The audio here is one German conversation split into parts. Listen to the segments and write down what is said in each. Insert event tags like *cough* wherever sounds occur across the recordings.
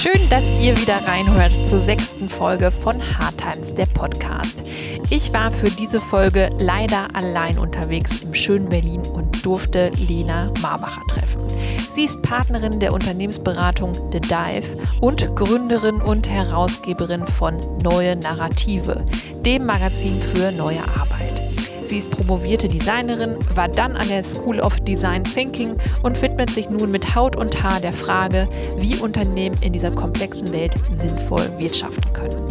Schön, dass ihr wieder reinhört zur sechsten Folge von Hard Times, der Podcast. Ich war für diese Folge leider allein unterwegs im schönen Berlin und durfte Lena Marbacher treffen. Sie ist Partnerin der Unternehmensberatung The Dive und Gründerin und Herausgeberin von Neue Narrative, dem Magazin für neue Arbeit. Sie ist promovierte Designerin, war dann an der School of Design Thinking und widmet sich nun mit Haut und Haar der Frage, wie Unternehmen in dieser komplexen Welt sinnvoll wirtschaften können.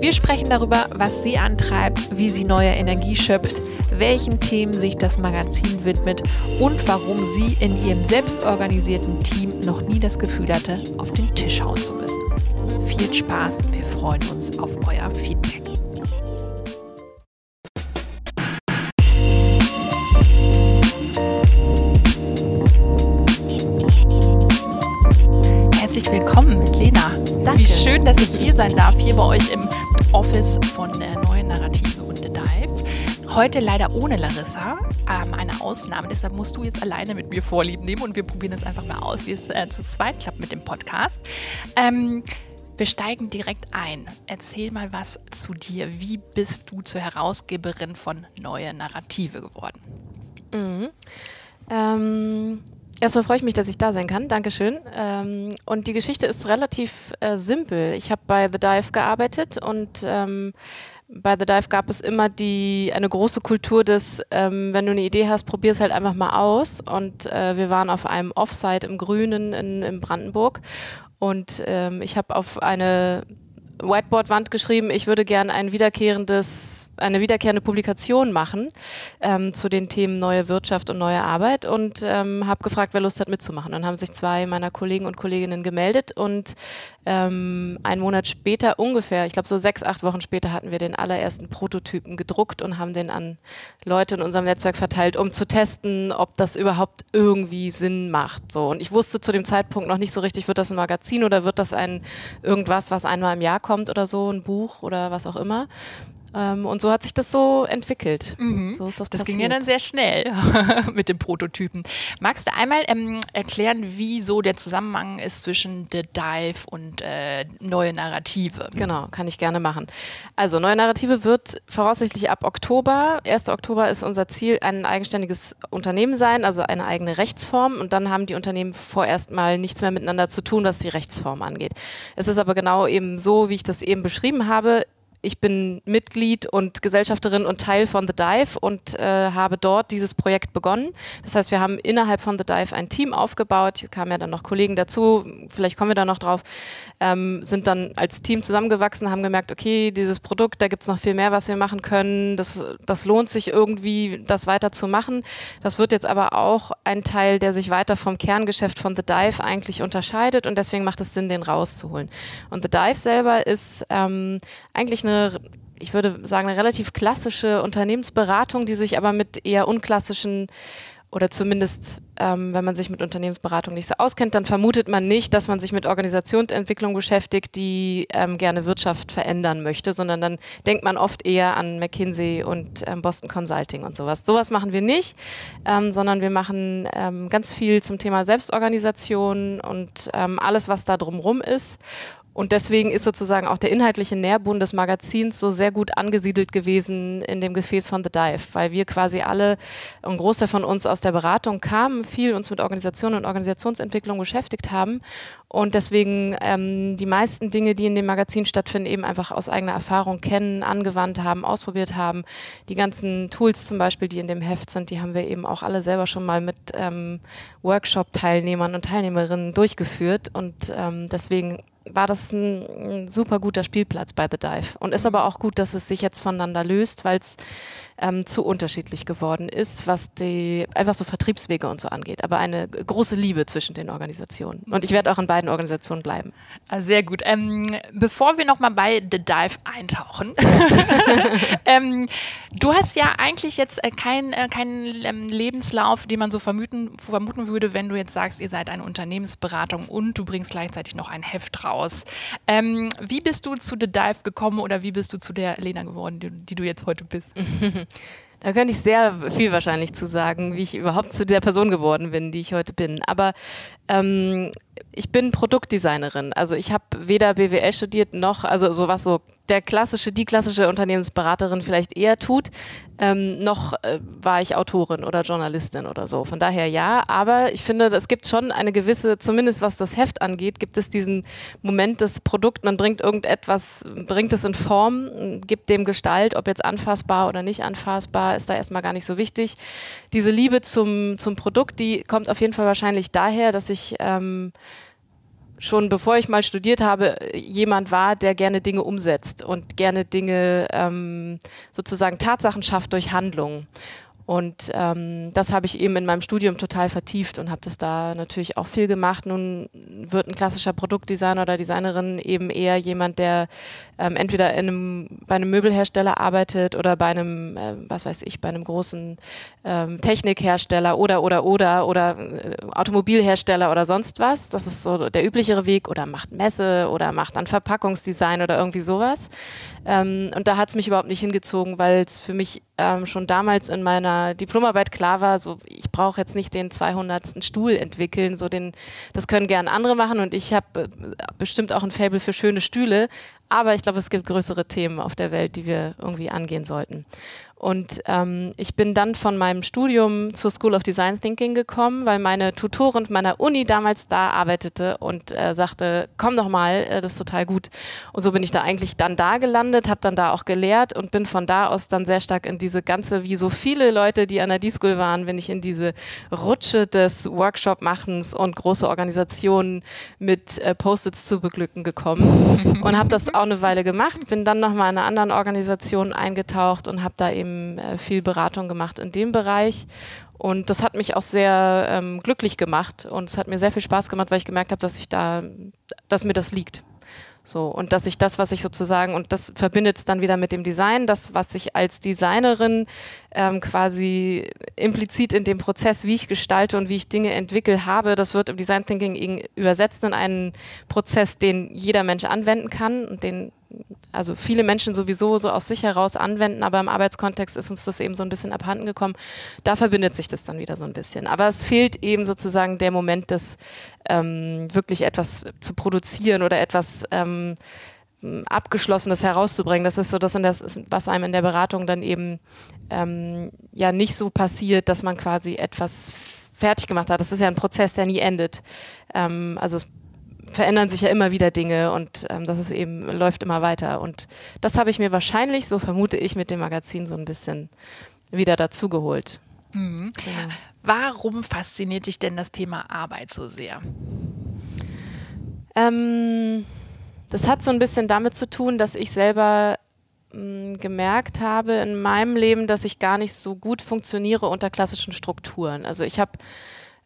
Wir sprechen darüber, was sie antreibt, wie sie neue Energie schöpft, welchen Themen sich das Magazin widmet und warum sie in ihrem selbstorganisierten Team noch nie das Gefühl hatte, auf den Tisch hauen zu müssen. Viel Spaß, wir freuen uns auf euer Feedback. Sein darf, hier bei euch im Office von der Neuen Narrative und The Dive. Heute leider ohne Larissa, ähm, eine Ausnahme. Deshalb musst du jetzt alleine mit mir Vorlieb nehmen und wir probieren es einfach mal aus, wie es äh, zu zweit klappt mit dem Podcast. Ähm, wir steigen direkt ein. Erzähl mal was zu dir. Wie bist du zur Herausgeberin von Neue Narrative geworden? Mhm. Ähm, erstmal freue ich mich, dass ich da sein kann. Dankeschön. Ähm, und die Geschichte ist relativ äh, simpel. Ich habe bei The Dive gearbeitet und ähm, bei The Dive gab es immer die eine große Kultur des, ähm, wenn du eine Idee hast, probier es halt einfach mal aus. Und äh, wir waren auf einem Offsite im Grünen in, in Brandenburg und ähm, ich habe auf eine Whiteboard-Wand geschrieben, ich würde gerne ein wiederkehrendes eine wiederkehrende Publikation machen ähm, zu den Themen neue Wirtschaft und neue Arbeit und ähm, habe gefragt, wer Lust hat mitzumachen. Dann haben sich zwei meiner Kollegen und Kolleginnen gemeldet und ähm, einen Monat später ungefähr, ich glaube so sechs, acht Wochen später hatten wir den allerersten Prototypen gedruckt und haben den an Leute in unserem Netzwerk verteilt, um zu testen, ob das überhaupt irgendwie Sinn macht. So. Und ich wusste zu dem Zeitpunkt noch nicht so richtig, wird das ein Magazin oder wird das ein irgendwas, was einmal im Jahr kommt oder so, ein Buch oder was auch immer. Ähm, und so hat sich das so entwickelt. Mhm. So ist das, das ging ja dann sehr schnell *laughs* mit dem Prototypen. Magst du einmal ähm, erklären, wie so der Zusammenhang ist zwischen The Dive und äh, neue Narrative? Genau, kann ich gerne machen. Also neue Narrative wird voraussichtlich ab Oktober, 1. Oktober ist unser Ziel, ein eigenständiges Unternehmen sein, also eine eigene Rechtsform. Und dann haben die Unternehmen vorerst mal nichts mehr miteinander zu tun, was die Rechtsform angeht. Es ist aber genau eben so, wie ich das eben beschrieben habe ich bin Mitglied und Gesellschafterin und Teil von The Dive und äh, habe dort dieses Projekt begonnen. Das heißt, wir haben innerhalb von The Dive ein Team aufgebaut. Hier kamen ja dann noch Kollegen dazu, vielleicht kommen wir da noch drauf, ähm, sind dann als Team zusammengewachsen, haben gemerkt, okay, dieses Produkt, da gibt es noch viel mehr, was wir machen können. Das, das lohnt sich irgendwie, das weiter zu machen. Das wird jetzt aber auch ein Teil, der sich weiter vom Kerngeschäft von The Dive eigentlich unterscheidet und deswegen macht es Sinn, den rauszuholen. Und The Dive selber ist ähm, eigentlich eine eine, ich würde sagen, eine relativ klassische Unternehmensberatung, die sich aber mit eher unklassischen oder zumindest, ähm, wenn man sich mit Unternehmensberatung nicht so auskennt, dann vermutet man nicht, dass man sich mit Organisationsentwicklung beschäftigt, die ähm, gerne Wirtschaft verändern möchte, sondern dann denkt man oft eher an McKinsey und ähm, Boston Consulting und sowas. Sowas machen wir nicht, ähm, sondern wir machen ähm, ganz viel zum Thema Selbstorganisation und ähm, alles, was da drumrum ist. Und deswegen ist sozusagen auch der inhaltliche Nährboden des Magazins so sehr gut angesiedelt gewesen in dem Gefäß von The Dive, weil wir quasi alle, ein Großteil von uns aus der Beratung kamen, viel uns mit Organisation und Organisationsentwicklung beschäftigt haben und deswegen ähm, die meisten Dinge, die in dem Magazin stattfinden, eben einfach aus eigener Erfahrung kennen, angewandt haben, ausprobiert haben. Die ganzen Tools zum Beispiel, die in dem Heft sind, die haben wir eben auch alle selber schon mal mit ähm, Workshop-Teilnehmern und Teilnehmerinnen durchgeführt und ähm, deswegen war das ein, ein, super guter Spielplatz bei The Dive. Und ist aber auch gut, dass es sich jetzt voneinander löst, weil es ähm, zu unterschiedlich geworden ist, was die einfach so Vertriebswege und so angeht. Aber eine große Liebe zwischen den Organisationen. Und ich werde auch in beiden Organisationen bleiben. Ah, sehr gut. Ähm, bevor wir nochmal bei The Dive eintauchen, *laughs* ähm, du hast ja eigentlich jetzt äh, keinen äh, kein, Lebenslauf, den man so vermuten, vermuten würde, wenn du jetzt sagst, ihr seid eine Unternehmensberatung und du bringst gleichzeitig noch ein Heft raus. Ähm, wie bist du zu The Dive gekommen oder wie bist du zu der Lena geworden, die, die du jetzt heute bist? *laughs* Da könnte ich sehr viel wahrscheinlich zu sagen, wie ich überhaupt zu der Person geworden bin, die ich heute bin. Aber ähm, ich bin Produktdesignerin. Also ich habe weder BWL studiert noch, also sowas so der klassische, die klassische Unternehmensberaterin vielleicht eher tut, ähm, noch äh, war ich Autorin oder Journalistin oder so. Von daher ja, aber ich finde, es gibt schon eine gewisse, zumindest was das Heft angeht, gibt es diesen Moment des Produkts, man bringt irgendetwas, bringt es in Form, gibt dem Gestalt, ob jetzt anfassbar oder nicht anfassbar, ist da erstmal gar nicht so wichtig. Diese Liebe zum, zum Produkt, die kommt auf jeden Fall wahrscheinlich daher, dass ich ähm, schon bevor ich mal studiert habe, jemand war, der gerne Dinge umsetzt und gerne Dinge ähm, sozusagen Tatsachen schafft durch Handlungen. Und ähm, das habe ich eben in meinem Studium total vertieft und habe das da natürlich auch viel gemacht. Nun wird ein klassischer Produktdesigner oder Designerin eben eher jemand, der ähm, entweder in einem, bei einem Möbelhersteller arbeitet oder bei einem, äh, was weiß ich, bei einem großen ähm, Technikhersteller oder oder oder oder äh, Automobilhersteller oder sonst was. Das ist so der üblichere Weg oder macht Messe oder macht dann Verpackungsdesign oder irgendwie sowas. Ähm, und da hat es mich überhaupt nicht hingezogen, weil es für mich ähm, schon damals in meiner Diplomarbeit klar war, so ich brauche jetzt nicht den 200. Stuhl entwickeln, so den, das können gern andere machen und ich habe äh, bestimmt auch ein Fable für schöne Stühle, aber ich glaube, es gibt größere Themen auf der Welt, die wir irgendwie angehen sollten. Und ähm, ich bin dann von meinem Studium zur School of Design Thinking gekommen, weil meine Tutorin meiner Uni damals da arbeitete und äh, sagte, komm doch mal, äh, das ist total gut. Und so bin ich da eigentlich dann da gelandet, habe dann da auch gelehrt und bin von da aus dann sehr stark in diese ganze, wie so viele Leute, die an der D-School waren, bin ich in diese Rutsche des Workshop-Machens und große Organisationen mit äh, Post-its zu beglücken gekommen *laughs* und habe das auch eine Weile gemacht, bin dann nochmal in einer anderen Organisation eingetaucht und habe da eben eben äh, viel Beratung gemacht in dem Bereich. Und das hat mich auch sehr ähm, glücklich gemacht und es hat mir sehr viel Spaß gemacht, weil ich gemerkt habe, dass ich da, dass mir das liegt. So, und dass ich das, was ich sozusagen, und das verbindet es dann wieder mit dem Design, das, was ich als Designerin ähm, quasi implizit in dem Prozess, wie ich gestalte und wie ich Dinge entwickle, habe, das wird im Design Thinking übersetzt in einen Prozess, den jeder Mensch anwenden kann und den also viele Menschen sowieso so aus sich heraus anwenden, aber im Arbeitskontext ist uns das eben so ein bisschen abhanden gekommen. Da verbindet sich das dann wieder so ein bisschen. Aber es fehlt eben sozusagen der Moment des ähm, wirklich etwas zu produzieren oder etwas ähm, Abgeschlossenes herauszubringen. Das ist so das, was einem in der Beratung dann eben ähm, ja nicht so passiert, dass man quasi etwas fertig gemacht hat. Das ist ja ein Prozess, der nie endet. Ähm, also es verändern sich ja immer wieder Dinge und ähm, das ist eben, läuft immer weiter. Und das habe ich mir wahrscheinlich, so vermute ich, mit dem Magazin so ein bisschen wieder dazugeholt. Mhm. Genau. Warum fasziniert dich denn das Thema Arbeit so sehr? Ähm, das hat so ein bisschen damit zu tun, dass ich selber mh, gemerkt habe in meinem Leben, dass ich gar nicht so gut funktioniere unter klassischen Strukturen. Also ich habe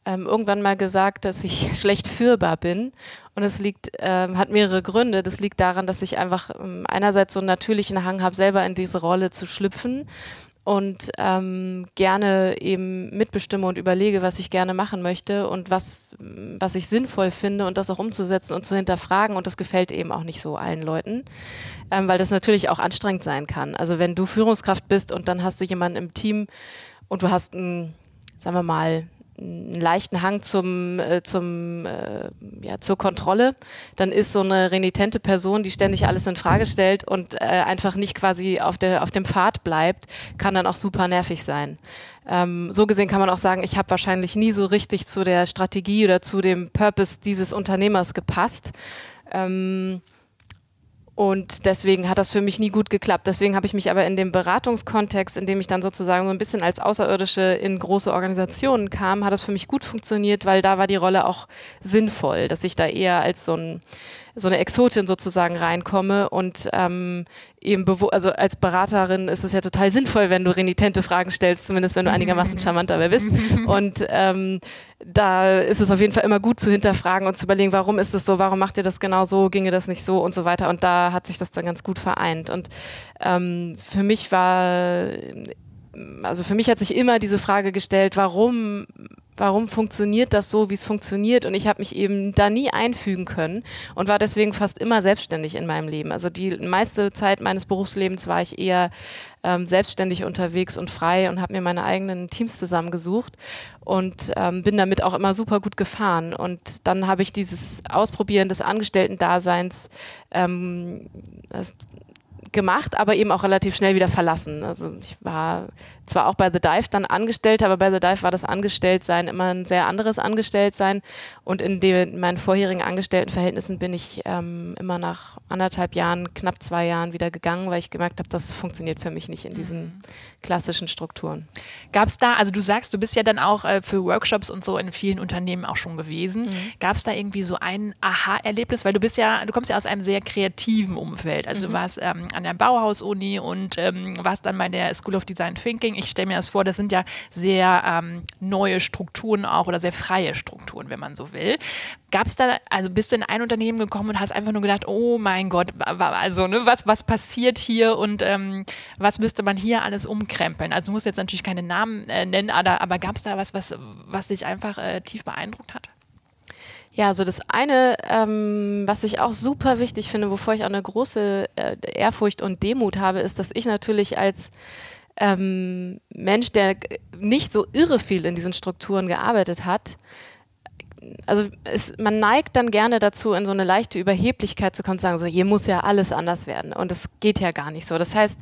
ähm, irgendwann mal gesagt, dass ich *laughs* schlecht führbar bin. Und es liegt, ähm, hat mehrere Gründe. Das liegt daran, dass ich einfach ähm, einerseits so einen natürlichen Hang habe, selber in diese Rolle zu schlüpfen und ähm, gerne eben mitbestimme und überlege, was ich gerne machen möchte und was, was ich sinnvoll finde und das auch umzusetzen und zu hinterfragen. Und das gefällt eben auch nicht so allen Leuten, ähm, weil das natürlich auch anstrengend sein kann. Also wenn du Führungskraft bist und dann hast du jemanden im Team und du hast einen, sagen wir mal, einen leichten Hang zum, äh, zum, äh, ja, zur Kontrolle, dann ist so eine renitente Person, die ständig alles in Frage stellt und äh, einfach nicht quasi auf, der, auf dem Pfad bleibt, kann dann auch super nervig sein. Ähm, so gesehen kann man auch sagen, ich habe wahrscheinlich nie so richtig zu der Strategie oder zu dem Purpose dieses Unternehmers gepasst. Ähm, und deswegen hat das für mich nie gut geklappt. Deswegen habe ich mich aber in dem Beratungskontext, in dem ich dann sozusagen so ein bisschen als Außerirdische in große Organisationen kam, hat das für mich gut funktioniert, weil da war die Rolle auch sinnvoll, dass ich da eher als so ein so eine Exotin sozusagen reinkomme und ähm, eben also als Beraterin ist es ja total sinnvoll, wenn du renitente Fragen stellst, zumindest wenn du einigermaßen charmant dabei bist. *laughs* Und ähm, da ist es auf jeden Fall immer gut zu hinterfragen und zu überlegen, warum ist es so, warum macht ihr das genau so, ginge das nicht so und so weiter. Und da hat sich das dann ganz gut vereint. Und ähm, für mich war also für mich hat sich immer diese Frage gestellt, warum warum funktioniert das so, wie es funktioniert. Und ich habe mich eben da nie einfügen können und war deswegen fast immer selbstständig in meinem Leben. Also die meiste Zeit meines Berufslebens war ich eher ähm, selbstständig unterwegs und frei und habe mir meine eigenen Teams zusammengesucht und ähm, bin damit auch immer super gut gefahren. Und dann habe ich dieses Ausprobieren des Angestellten-Daseins ähm, gemacht, aber eben auch relativ schnell wieder verlassen. Also ich war zwar auch bei The Dive dann angestellt, aber bei The Dive war das Angestelltsein immer ein sehr anderes Angestelltsein. Und in, den, in meinen vorherigen Angestelltenverhältnissen bin ich ähm, immer nach anderthalb Jahren, knapp zwei Jahren wieder gegangen, weil ich gemerkt habe, das funktioniert für mich nicht in diesen mhm. klassischen Strukturen. Gab es da, also du sagst, du bist ja dann auch äh, für Workshops und so in vielen Unternehmen auch schon gewesen. Mhm. Gab es da irgendwie so ein Aha-Erlebnis? Weil du bist ja, du kommst ja aus einem sehr kreativen Umfeld. Also mhm. du warst ähm, an der Bauhaus-Uni und ähm, warst dann bei der School of Design Thinking Coaching, ich stelle mir das vor, das sind ja sehr ähm, neue Strukturen auch oder sehr freie Strukturen, wenn man so will. Gab es da, also bist du in ein Unternehmen gekommen und hast einfach nur gedacht, oh mein Gott, also ne, was, was passiert hier und ähm, was müsste man hier alles umkrempeln? Also du musst jetzt natürlich keine Namen äh, nennen, aber, aber gab es da was, was, was dich einfach äh, tief beeindruckt hat? Ja, also das eine, ähm, was ich auch super wichtig finde, wovor ich auch eine große äh, Ehrfurcht und Demut habe, ist, dass ich natürlich als ähm, Mensch, der nicht so irre viel in diesen Strukturen gearbeitet hat, also es, man neigt dann gerne dazu, in so eine leichte Überheblichkeit zu kommen, zu sagen, so hier muss ja alles anders werden. Und das geht ja gar nicht so. Das heißt,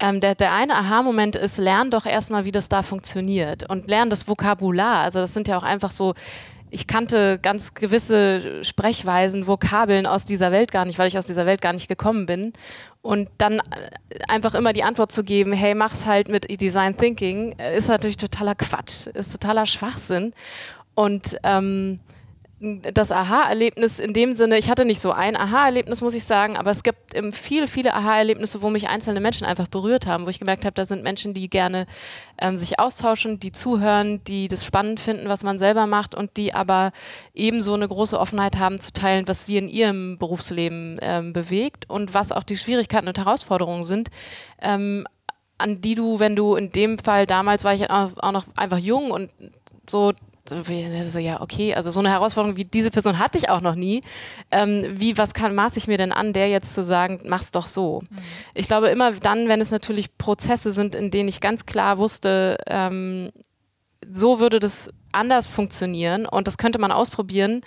ähm, der, der eine Aha-Moment ist, lern doch erstmal, wie das da funktioniert und lern das Vokabular. Also das sind ja auch einfach so ich kannte ganz gewisse Sprechweisen, Vokabeln aus dieser Welt gar nicht, weil ich aus dieser Welt gar nicht gekommen bin. Und dann äh, einfach immer die Antwort zu geben, hey, mach's halt mit Design Thinking, äh, ist natürlich totaler Quatsch, ist totaler Schwachsinn. Und ähm, das Aha-Erlebnis in dem Sinne, ich hatte nicht so ein Aha-Erlebnis, muss ich sagen, aber es gibt viele, viele Aha-Erlebnisse, wo mich einzelne Menschen einfach berührt haben, wo ich gemerkt habe, da sind Menschen, die gerne ähm, sich austauschen, die zuhören, die das spannend finden, was man selber macht und die aber ebenso eine große Offenheit haben zu teilen, was sie in ihrem Berufsleben ähm, bewegt und was auch die Schwierigkeiten und Herausforderungen sind. Ähm, an die du, wenn du in dem Fall damals war ich auch noch einfach jung und so so, ja, okay, also so eine Herausforderung wie diese Person hatte ich auch noch nie. Ähm, wie, was kann, maß ich mir denn an, der jetzt zu sagen, mach's doch so? Mhm. Ich glaube, immer dann, wenn es natürlich Prozesse sind, in denen ich ganz klar wusste, ähm, so würde das anders funktionieren und das könnte man ausprobieren,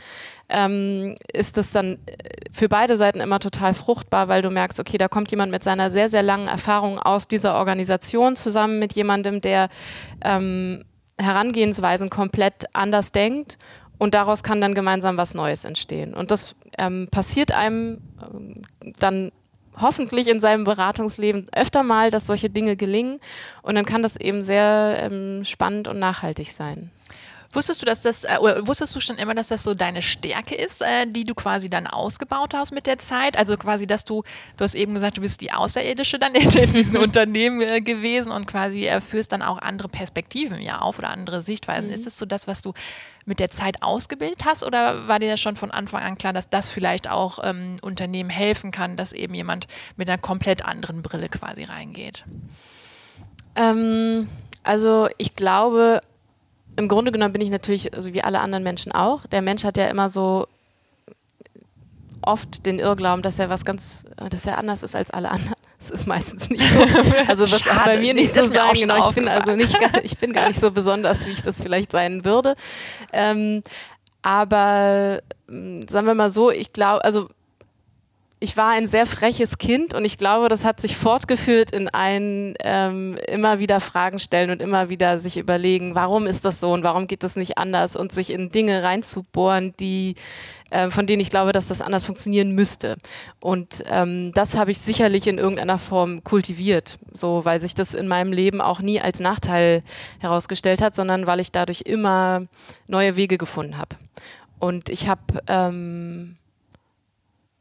ähm, ist das dann äh, für beide Seiten immer total fruchtbar, weil du merkst, okay, da kommt jemand mit seiner sehr, sehr langen Erfahrung aus dieser Organisation zusammen mit jemandem, der ähm, Herangehensweisen komplett anders denkt und daraus kann dann gemeinsam was Neues entstehen. Und das ähm, passiert einem ähm, dann hoffentlich in seinem Beratungsleben öfter mal, dass solche Dinge gelingen und dann kann das eben sehr ähm, spannend und nachhaltig sein. Wusstest du, dass das, äh, oder wusstest du schon immer, dass das so deine Stärke ist, äh, die du quasi dann ausgebaut hast mit der Zeit? Also quasi, dass du, du hast eben gesagt, du bist die Außerirdische dann in, in diesem *laughs* Unternehmen äh, gewesen und quasi äh, führst dann auch andere Perspektiven ja auf oder andere Sichtweisen. Mhm. Ist das so das, was du mit der Zeit ausgebildet hast oder war dir das schon von Anfang an klar, dass das vielleicht auch ähm, Unternehmen helfen kann, dass eben jemand mit einer komplett anderen Brille quasi reingeht? Ähm, also ich glaube, im Grunde genommen bin ich natürlich, also wie alle anderen Menschen auch, der Mensch hat ja immer so oft den Irrglauben, dass er was ganz, dass er anders ist als alle anderen. *laughs* Das ist meistens nicht so. *laughs* Also wird es auch bei mir nicht so sein. Genau, ich bin also nicht, ich bin gar nicht so besonders, wie ich das vielleicht sein würde. Ähm, aber hm, sagen wir mal so, ich glaube, also ich war ein sehr freches Kind und ich glaube, das hat sich fortgeführt in ein ähm, immer wieder Fragen stellen und immer wieder sich überlegen, warum ist das so und warum geht das nicht anders und sich in Dinge reinzubohren, die äh, von denen ich glaube, dass das anders funktionieren müsste. Und ähm, das habe ich sicherlich in irgendeiner Form kultiviert, so weil sich das in meinem Leben auch nie als Nachteil herausgestellt hat, sondern weil ich dadurch immer neue Wege gefunden habe. Und ich habe ähm,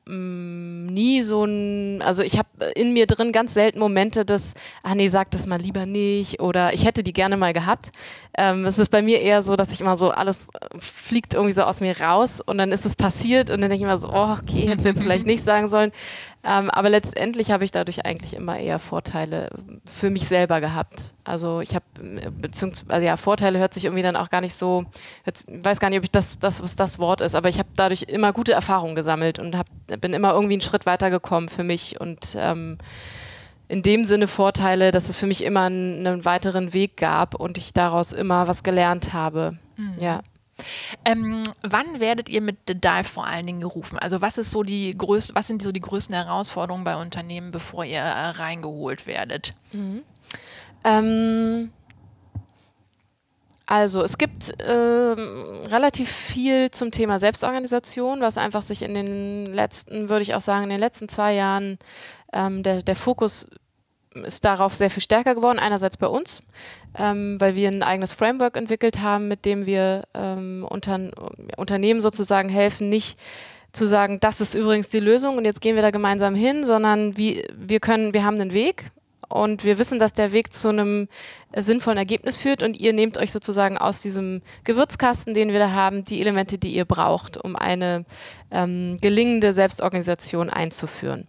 nie so ein, also ich habe in mir drin ganz selten Momente, dass, ah nee, sag das mal lieber nicht oder ich hätte die gerne mal gehabt. Ähm, es ist bei mir eher so, dass ich immer so, alles fliegt irgendwie so aus mir raus und dann ist es passiert und dann denke ich immer so, oh, okay, hätte es jetzt vielleicht nicht sagen sollen. Ähm, aber letztendlich habe ich dadurch eigentlich immer eher Vorteile für mich selber gehabt. Also ich habe, beziehungsweise also ja, Vorteile hört sich irgendwie dann auch gar nicht so, ich weiß gar nicht, ob ich das, das was das Wort ist, aber ich habe dadurch immer gute Erfahrungen gesammelt und hab, bin immer irgendwie einen Schritt weitergekommen für mich und ähm, in dem Sinne Vorteile, dass es für mich immer einen, einen weiteren Weg gab und ich daraus immer was gelernt habe. Mhm. Ja. Ähm, wann werdet ihr mit The Dive vor allen Dingen gerufen? Also was ist so die größte, was sind so die größten Herausforderungen bei Unternehmen, bevor ihr äh, reingeholt werdet? Mhm. Ähm, also es gibt ähm, relativ viel zum Thema Selbstorganisation, was einfach sich in den letzten, würde ich auch sagen, in den letzten zwei Jahren ähm, der, der Fokus ist darauf sehr viel stärker geworden. Einerseits bei uns, ähm, weil wir ein eigenes Framework entwickelt haben, mit dem wir ähm, unter, Unternehmen sozusagen helfen, nicht zu sagen, das ist übrigens die Lösung und jetzt gehen wir da gemeinsam hin, sondern wie, wir können, wir haben einen Weg und wir wissen, dass der Weg zu einem sinnvollen Ergebnis führt und ihr nehmt euch sozusagen aus diesem Gewürzkasten, den wir da haben, die Elemente, die ihr braucht, um eine ähm, gelingende Selbstorganisation einzuführen.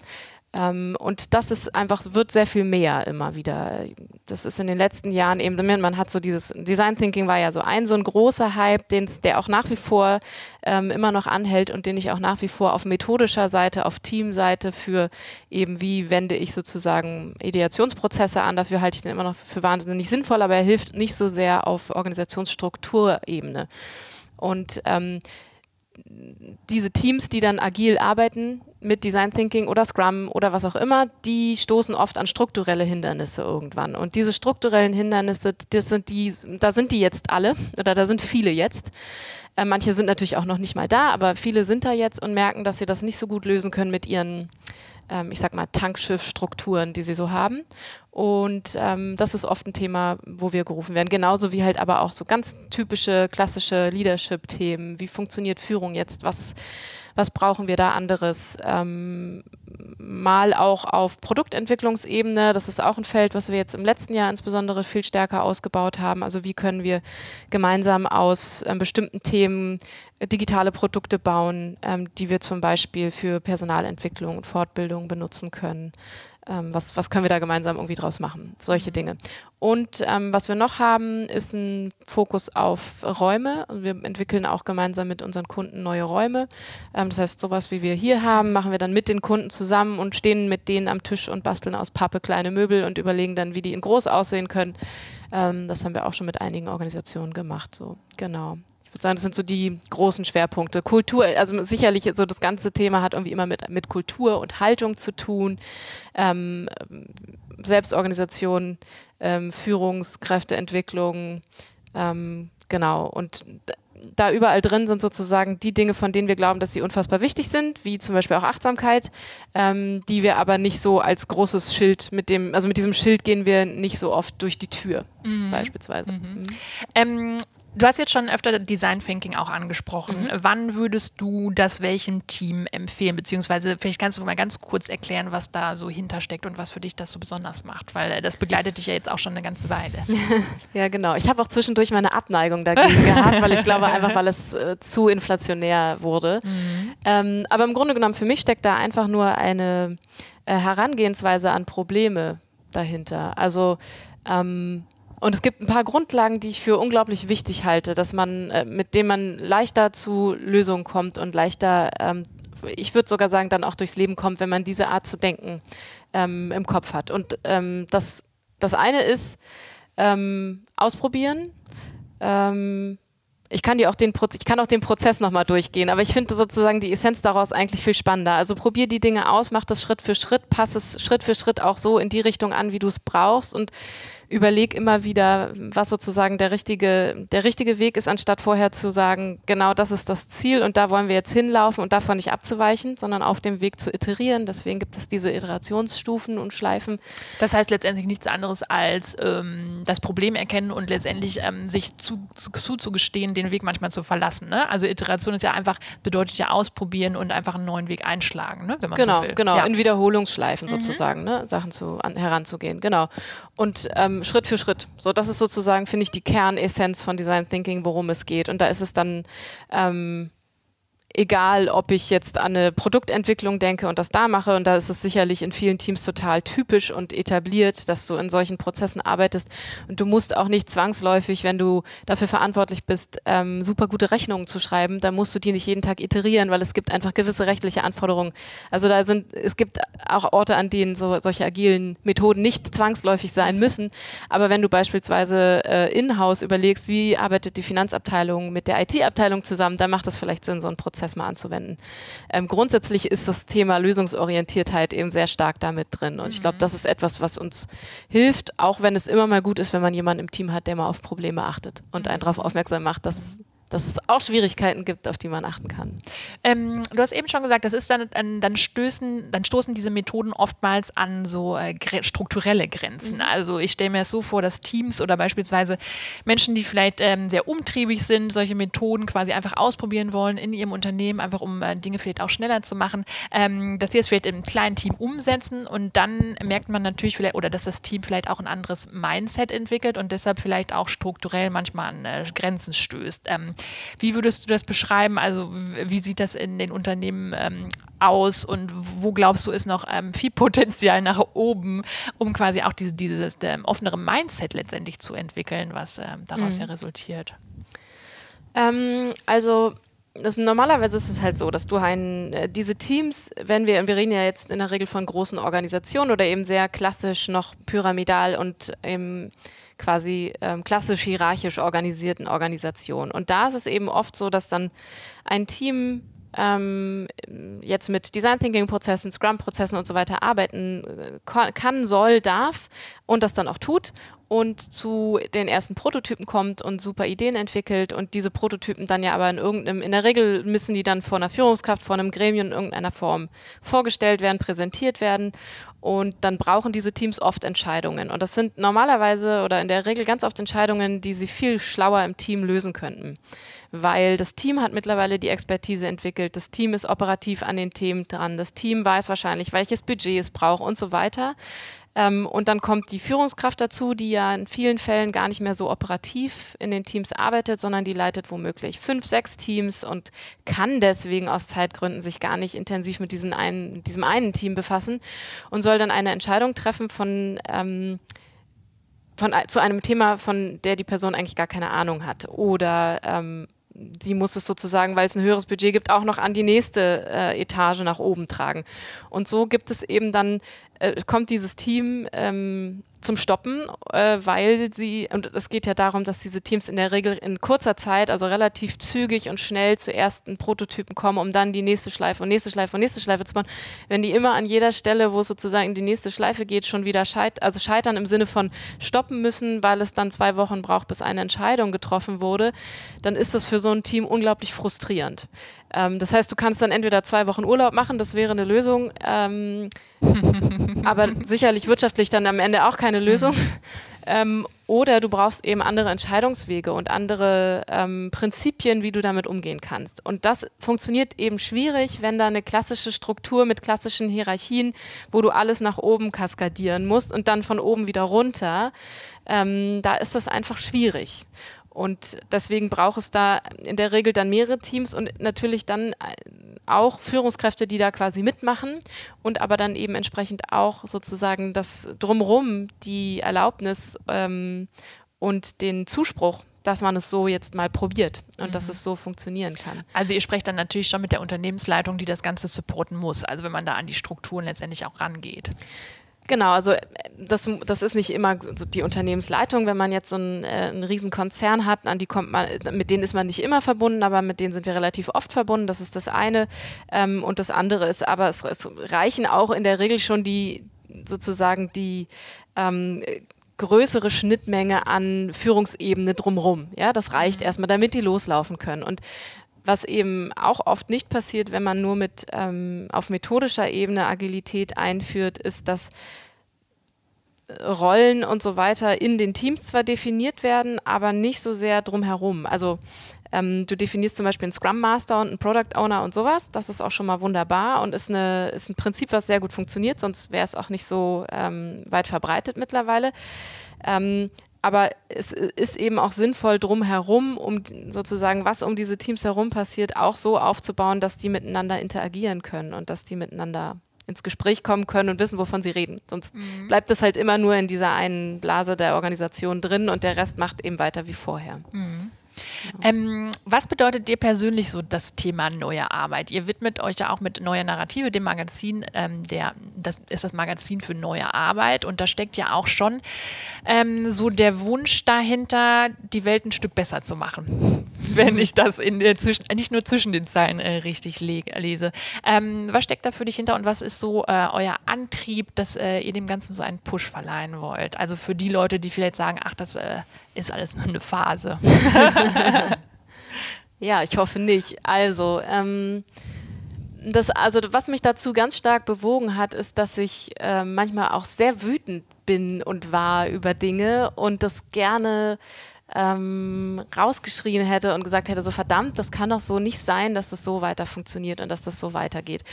Ähm, und das ist einfach, wird sehr viel mehr immer wieder. Das ist in den letzten Jahren eben, man hat so dieses, Design Thinking war ja so ein, so ein großer Hype, den's, der auch nach wie vor ähm, immer noch anhält und den ich auch nach wie vor auf methodischer Seite, auf Teamseite für eben, wie wende ich sozusagen Ideationsprozesse an, dafür halte ich den immer noch für wahnsinnig sinnvoll, aber er hilft nicht so sehr auf Organisationsstrukturebene. Und ähm, diese Teams, die dann agil arbeiten, mit Design Thinking oder Scrum oder was auch immer, die stoßen oft an strukturelle Hindernisse irgendwann. Und diese strukturellen Hindernisse, das sind die, da sind die jetzt alle oder da sind viele jetzt. Äh, manche sind natürlich auch noch nicht mal da, aber viele sind da jetzt und merken, dass sie das nicht so gut lösen können mit ihren ähm, ich sag mal, Tankschiffstrukturen, die sie so haben. Und ähm, das ist oft ein Thema, wo wir gerufen werden. Genauso wie halt aber auch so ganz typische, klassische Leadership-Themen. Wie funktioniert Führung jetzt? Was was brauchen wir da anderes? Ähm, mal auch auf Produktentwicklungsebene, das ist auch ein Feld, was wir jetzt im letzten Jahr insbesondere viel stärker ausgebaut haben. Also wie können wir gemeinsam aus ähm, bestimmten Themen äh, digitale Produkte bauen, ähm, die wir zum Beispiel für Personalentwicklung und Fortbildung benutzen können ähm, was, was können wir da gemeinsam irgendwie draus machen, solche mhm. Dinge. Und ähm, was wir noch haben, ist ein Fokus auf Räume. Und wir entwickeln auch gemeinsam mit unseren Kunden neue Räume. Ähm, das heißt, sowas wie wir hier haben, machen wir dann mit den Kunden zusammen und stehen mit denen am Tisch und basteln aus Pappe kleine Möbel und überlegen dann, wie die in groß aussehen können. Ähm, das haben wir auch schon mit einigen Organisationen gemacht. So, genau würde sagen, das sind so die großen Schwerpunkte. Kultur, also sicherlich so das ganze Thema hat irgendwie immer mit, mit Kultur und Haltung zu tun. Ähm, Selbstorganisation, ähm, Führungskräfteentwicklung, ähm, genau. Und da überall drin sind sozusagen die Dinge, von denen wir glauben, dass sie unfassbar wichtig sind, wie zum Beispiel auch Achtsamkeit, ähm, die wir aber nicht so als großes Schild mit dem, also mit diesem Schild gehen wir nicht so oft durch die Tür, mhm. beispielsweise. Mhm. Mhm. Ähm, Du hast jetzt schon öfter Design Thinking auch angesprochen. Mhm. Wann würdest du das welchem Team empfehlen? Beziehungsweise vielleicht kannst du mal ganz kurz erklären, was da so hintersteckt und was für dich das so besonders macht, weil das begleitet dich ja jetzt auch schon eine ganze Weile. *laughs* ja, genau. Ich habe auch zwischendurch meine Abneigung dagegen *laughs* gehabt, weil ich glaube einfach, weil es äh, zu inflationär wurde. Mhm. Ähm, aber im Grunde genommen, für mich steckt da einfach nur eine äh, Herangehensweise an Probleme dahinter. Also ähm, und es gibt ein paar Grundlagen, die ich für unglaublich wichtig halte, dass man, äh, mit denen man leichter zu Lösungen kommt und leichter, ähm, ich würde sogar sagen, dann auch durchs Leben kommt, wenn man diese Art zu denken ähm, im Kopf hat. Und ähm, das, das eine ist ausprobieren. Ich kann dir auch den Proz ich kann auch den Prozess nochmal durchgehen, aber ich finde sozusagen die Essenz daraus eigentlich viel spannender. Also probier die Dinge aus, mach das Schritt für Schritt, pass es Schritt für Schritt auch so in die Richtung an, wie du es brauchst und überleg immer wieder, was sozusagen der richtige, der richtige Weg ist, anstatt vorher zu sagen, genau das ist das Ziel und da wollen wir jetzt hinlaufen und davon nicht abzuweichen, sondern auf dem Weg zu iterieren. Deswegen gibt es diese Iterationsstufen und Schleifen. Das heißt letztendlich nichts anderes als ähm, das Problem erkennen und letztendlich ähm, sich zuzugestehen, zu, zu den Weg manchmal zu verlassen. Ne? Also Iteration ist ja einfach, bedeutet ja ausprobieren und einfach einen neuen Weg einschlagen, ne? wenn man genau, so will. Genau, ja. in Wiederholungsschleifen mhm. sozusagen, ne? Sachen zu, an, heranzugehen. Genau. Und ähm, Schritt für Schritt. So, das ist sozusagen, finde ich, die Kernessenz von Design Thinking, worum es geht. Und da ist es dann ähm, egal ob ich jetzt an eine Produktentwicklung denke und das da mache, und da ist es sicherlich in vielen Teams total typisch und etabliert, dass du in solchen Prozessen arbeitest. Und du musst auch nicht zwangsläufig, wenn du dafür verantwortlich bist, ähm, super gute Rechnungen zu schreiben, dann musst du die nicht jeden Tag iterieren, weil es gibt einfach gewisse rechtliche Anforderungen. Also da sind, es gibt auch Orte, an denen so, solche agilen Methoden nicht zwangsläufig sein müssen. Aber wenn du beispielsweise äh, in-house überlegst, wie arbeitet die Finanzabteilung mit der IT-Abteilung zusammen, dann macht das vielleicht Sinn, so einen Prozess Prozess mal anzuwenden. Ähm, grundsätzlich ist das Thema Lösungsorientiertheit eben sehr stark damit drin. Und ich glaube, das ist etwas, was uns hilft, auch wenn es immer mal gut ist, wenn man jemanden im Team hat, der mal auf Probleme achtet und einen darauf aufmerksam macht, dass dass es auch Schwierigkeiten gibt, auf die man achten kann. Ähm, du hast eben schon gesagt, das ist dann, dann, stößen, dann stoßen diese Methoden oftmals an so äh, strukturelle Grenzen. Mhm. Also ich stelle mir es so vor, dass Teams oder beispielsweise Menschen, die vielleicht ähm, sehr umtriebig sind, solche Methoden quasi einfach ausprobieren wollen in ihrem Unternehmen, einfach um äh, Dinge vielleicht auch schneller zu machen, ähm, dass sie es vielleicht im kleinen Team umsetzen und dann merkt man natürlich vielleicht, oder dass das Team vielleicht auch ein anderes Mindset entwickelt und deshalb vielleicht auch strukturell manchmal an äh, Grenzen stößt. Ähm, wie würdest du das beschreiben? Also wie sieht das in den Unternehmen ähm, aus und wo glaubst du ist noch ähm, viel Potenzial nach oben, um quasi auch diese, dieses ähm, offenere Mindset letztendlich zu entwickeln, was ähm, daraus mhm. ja resultiert? Ähm, also das, normalerweise ist es halt so, dass du ein, äh, diese Teams, wenn wir, wir reden ja jetzt in der Regel von großen Organisationen oder eben sehr klassisch noch pyramidal und eben quasi ähm, klassisch hierarchisch organisierten Organisationen. Und da ist es eben oft so, dass dann ein Team ähm, jetzt mit Design Thinking Prozessen, Scrum Prozessen und so weiter arbeiten äh, kann, soll, darf und das dann auch tut und zu den ersten Prototypen kommt und super Ideen entwickelt und diese Prototypen dann ja aber in irgendeinem, in der Regel müssen die dann vor einer Führungskraft, vor einem Gremium in irgendeiner Form vorgestellt werden, präsentiert werden und dann brauchen diese Teams oft Entscheidungen. Und das sind normalerweise oder in der Regel ganz oft Entscheidungen, die sie viel schlauer im Team lösen könnten. Weil das Team hat mittlerweile die Expertise entwickelt, das Team ist operativ an den Themen dran, das Team weiß wahrscheinlich, welches Budget es braucht und so weiter. Ähm, und dann kommt die Führungskraft dazu, die ja in vielen Fällen gar nicht mehr so operativ in den Teams arbeitet, sondern die leitet womöglich fünf, sechs Teams und kann deswegen aus Zeitgründen sich gar nicht intensiv mit diesen einen, diesem einen Team befassen und soll dann eine Entscheidung treffen von ähm, von, zu einem Thema, von der die Person eigentlich gar keine Ahnung hat. Oder ähm, sie muss es sozusagen, weil es ein höheres Budget gibt, auch noch an die nächste äh, Etage nach oben tragen. Und so gibt es eben dann äh, kommt dieses Team ähm, zum Stoppen, äh, weil sie, und es geht ja darum, dass diese Teams in der Regel in kurzer Zeit, also relativ zügig und schnell zu ersten Prototypen kommen, um dann die nächste Schleife und nächste Schleife und nächste Schleife zu bauen. Wenn die immer an jeder Stelle, wo es sozusagen in die nächste Schleife geht, schon wieder scheit also scheitern im Sinne von stoppen müssen, weil es dann zwei Wochen braucht, bis eine Entscheidung getroffen wurde, dann ist das für so ein Team unglaublich frustrierend. Ähm, das heißt, du kannst dann entweder zwei Wochen Urlaub machen, das wäre eine Lösung, ähm, *laughs* aber sicherlich wirtschaftlich dann am Ende auch keine Lösung. Ähm, oder du brauchst eben andere Entscheidungswege und andere ähm, Prinzipien, wie du damit umgehen kannst. Und das funktioniert eben schwierig, wenn da eine klassische Struktur mit klassischen Hierarchien, wo du alles nach oben kaskadieren musst und dann von oben wieder runter, ähm, da ist das einfach schwierig. Und deswegen braucht es da in der Regel dann mehrere Teams und natürlich dann äh, auch Führungskräfte, die da quasi mitmachen und aber dann eben entsprechend auch sozusagen das drumherum, die Erlaubnis ähm, und den Zuspruch dass man es so jetzt mal probiert und mhm. dass es so funktionieren kann. Also ihr sprecht dann natürlich schon mit der Unternehmensleitung, die das Ganze supporten muss, also wenn man da an die Strukturen letztendlich auch rangeht. Genau, also äh, das, das ist nicht immer die Unternehmensleitung, wenn man jetzt so einen, äh, einen riesen Konzern hat, an die kommt man, mit denen ist man nicht immer verbunden, aber mit denen sind wir relativ oft verbunden. Das ist das eine. Ähm, und das andere ist, aber es, es, reichen auch in der Regel schon die sozusagen die ähm, größere Schnittmenge an Führungsebene drumherum. Ja, das reicht mhm. erstmal, damit die loslaufen können. Und was eben auch oft nicht passiert, wenn man nur mit ähm, auf methodischer Ebene Agilität einführt, ist, dass Rollen und so weiter in den Teams zwar definiert werden, aber nicht so sehr drumherum. Also ähm, du definierst zum Beispiel einen Scrum Master und einen Product Owner und sowas. Das ist auch schon mal wunderbar und ist, eine, ist ein Prinzip, was sehr gut funktioniert, sonst wäre es auch nicht so ähm, weit verbreitet mittlerweile. Ähm, aber es ist eben auch sinnvoll drumherum, um sozusagen, was um diese Teams herum passiert, auch so aufzubauen, dass die miteinander interagieren können und dass die miteinander ins Gespräch kommen können und wissen, wovon sie reden. Sonst mhm. bleibt es halt immer nur in dieser einen Blase der Organisation drin und der Rest macht eben weiter wie vorher. Mhm. Ähm, was bedeutet dir persönlich so das Thema neue Arbeit? Ihr widmet euch ja auch mit Neue Narrative, dem Magazin, ähm, der, das ist das Magazin für neue Arbeit und da steckt ja auch schon ähm, so der Wunsch dahinter, die Welt ein Stück besser zu machen. *laughs* Wenn ich das in der zwischen, nicht nur zwischen den Zeilen äh, richtig le lese. Ähm, was steckt da für dich hinter und was ist so äh, euer Antrieb, dass äh, ihr dem Ganzen so einen Push verleihen wollt? Also für die Leute, die vielleicht sagen, ach, das äh, ist alles nur eine Phase. *laughs* ja, ich hoffe nicht. Also, ähm, das, also was mich dazu ganz stark bewogen hat, ist, dass ich äh, manchmal auch sehr wütend bin und war über Dinge und das gerne ähm, rausgeschrien hätte und gesagt hätte, so verdammt, das kann doch so nicht sein, dass das so weiter funktioniert und dass das so weitergeht.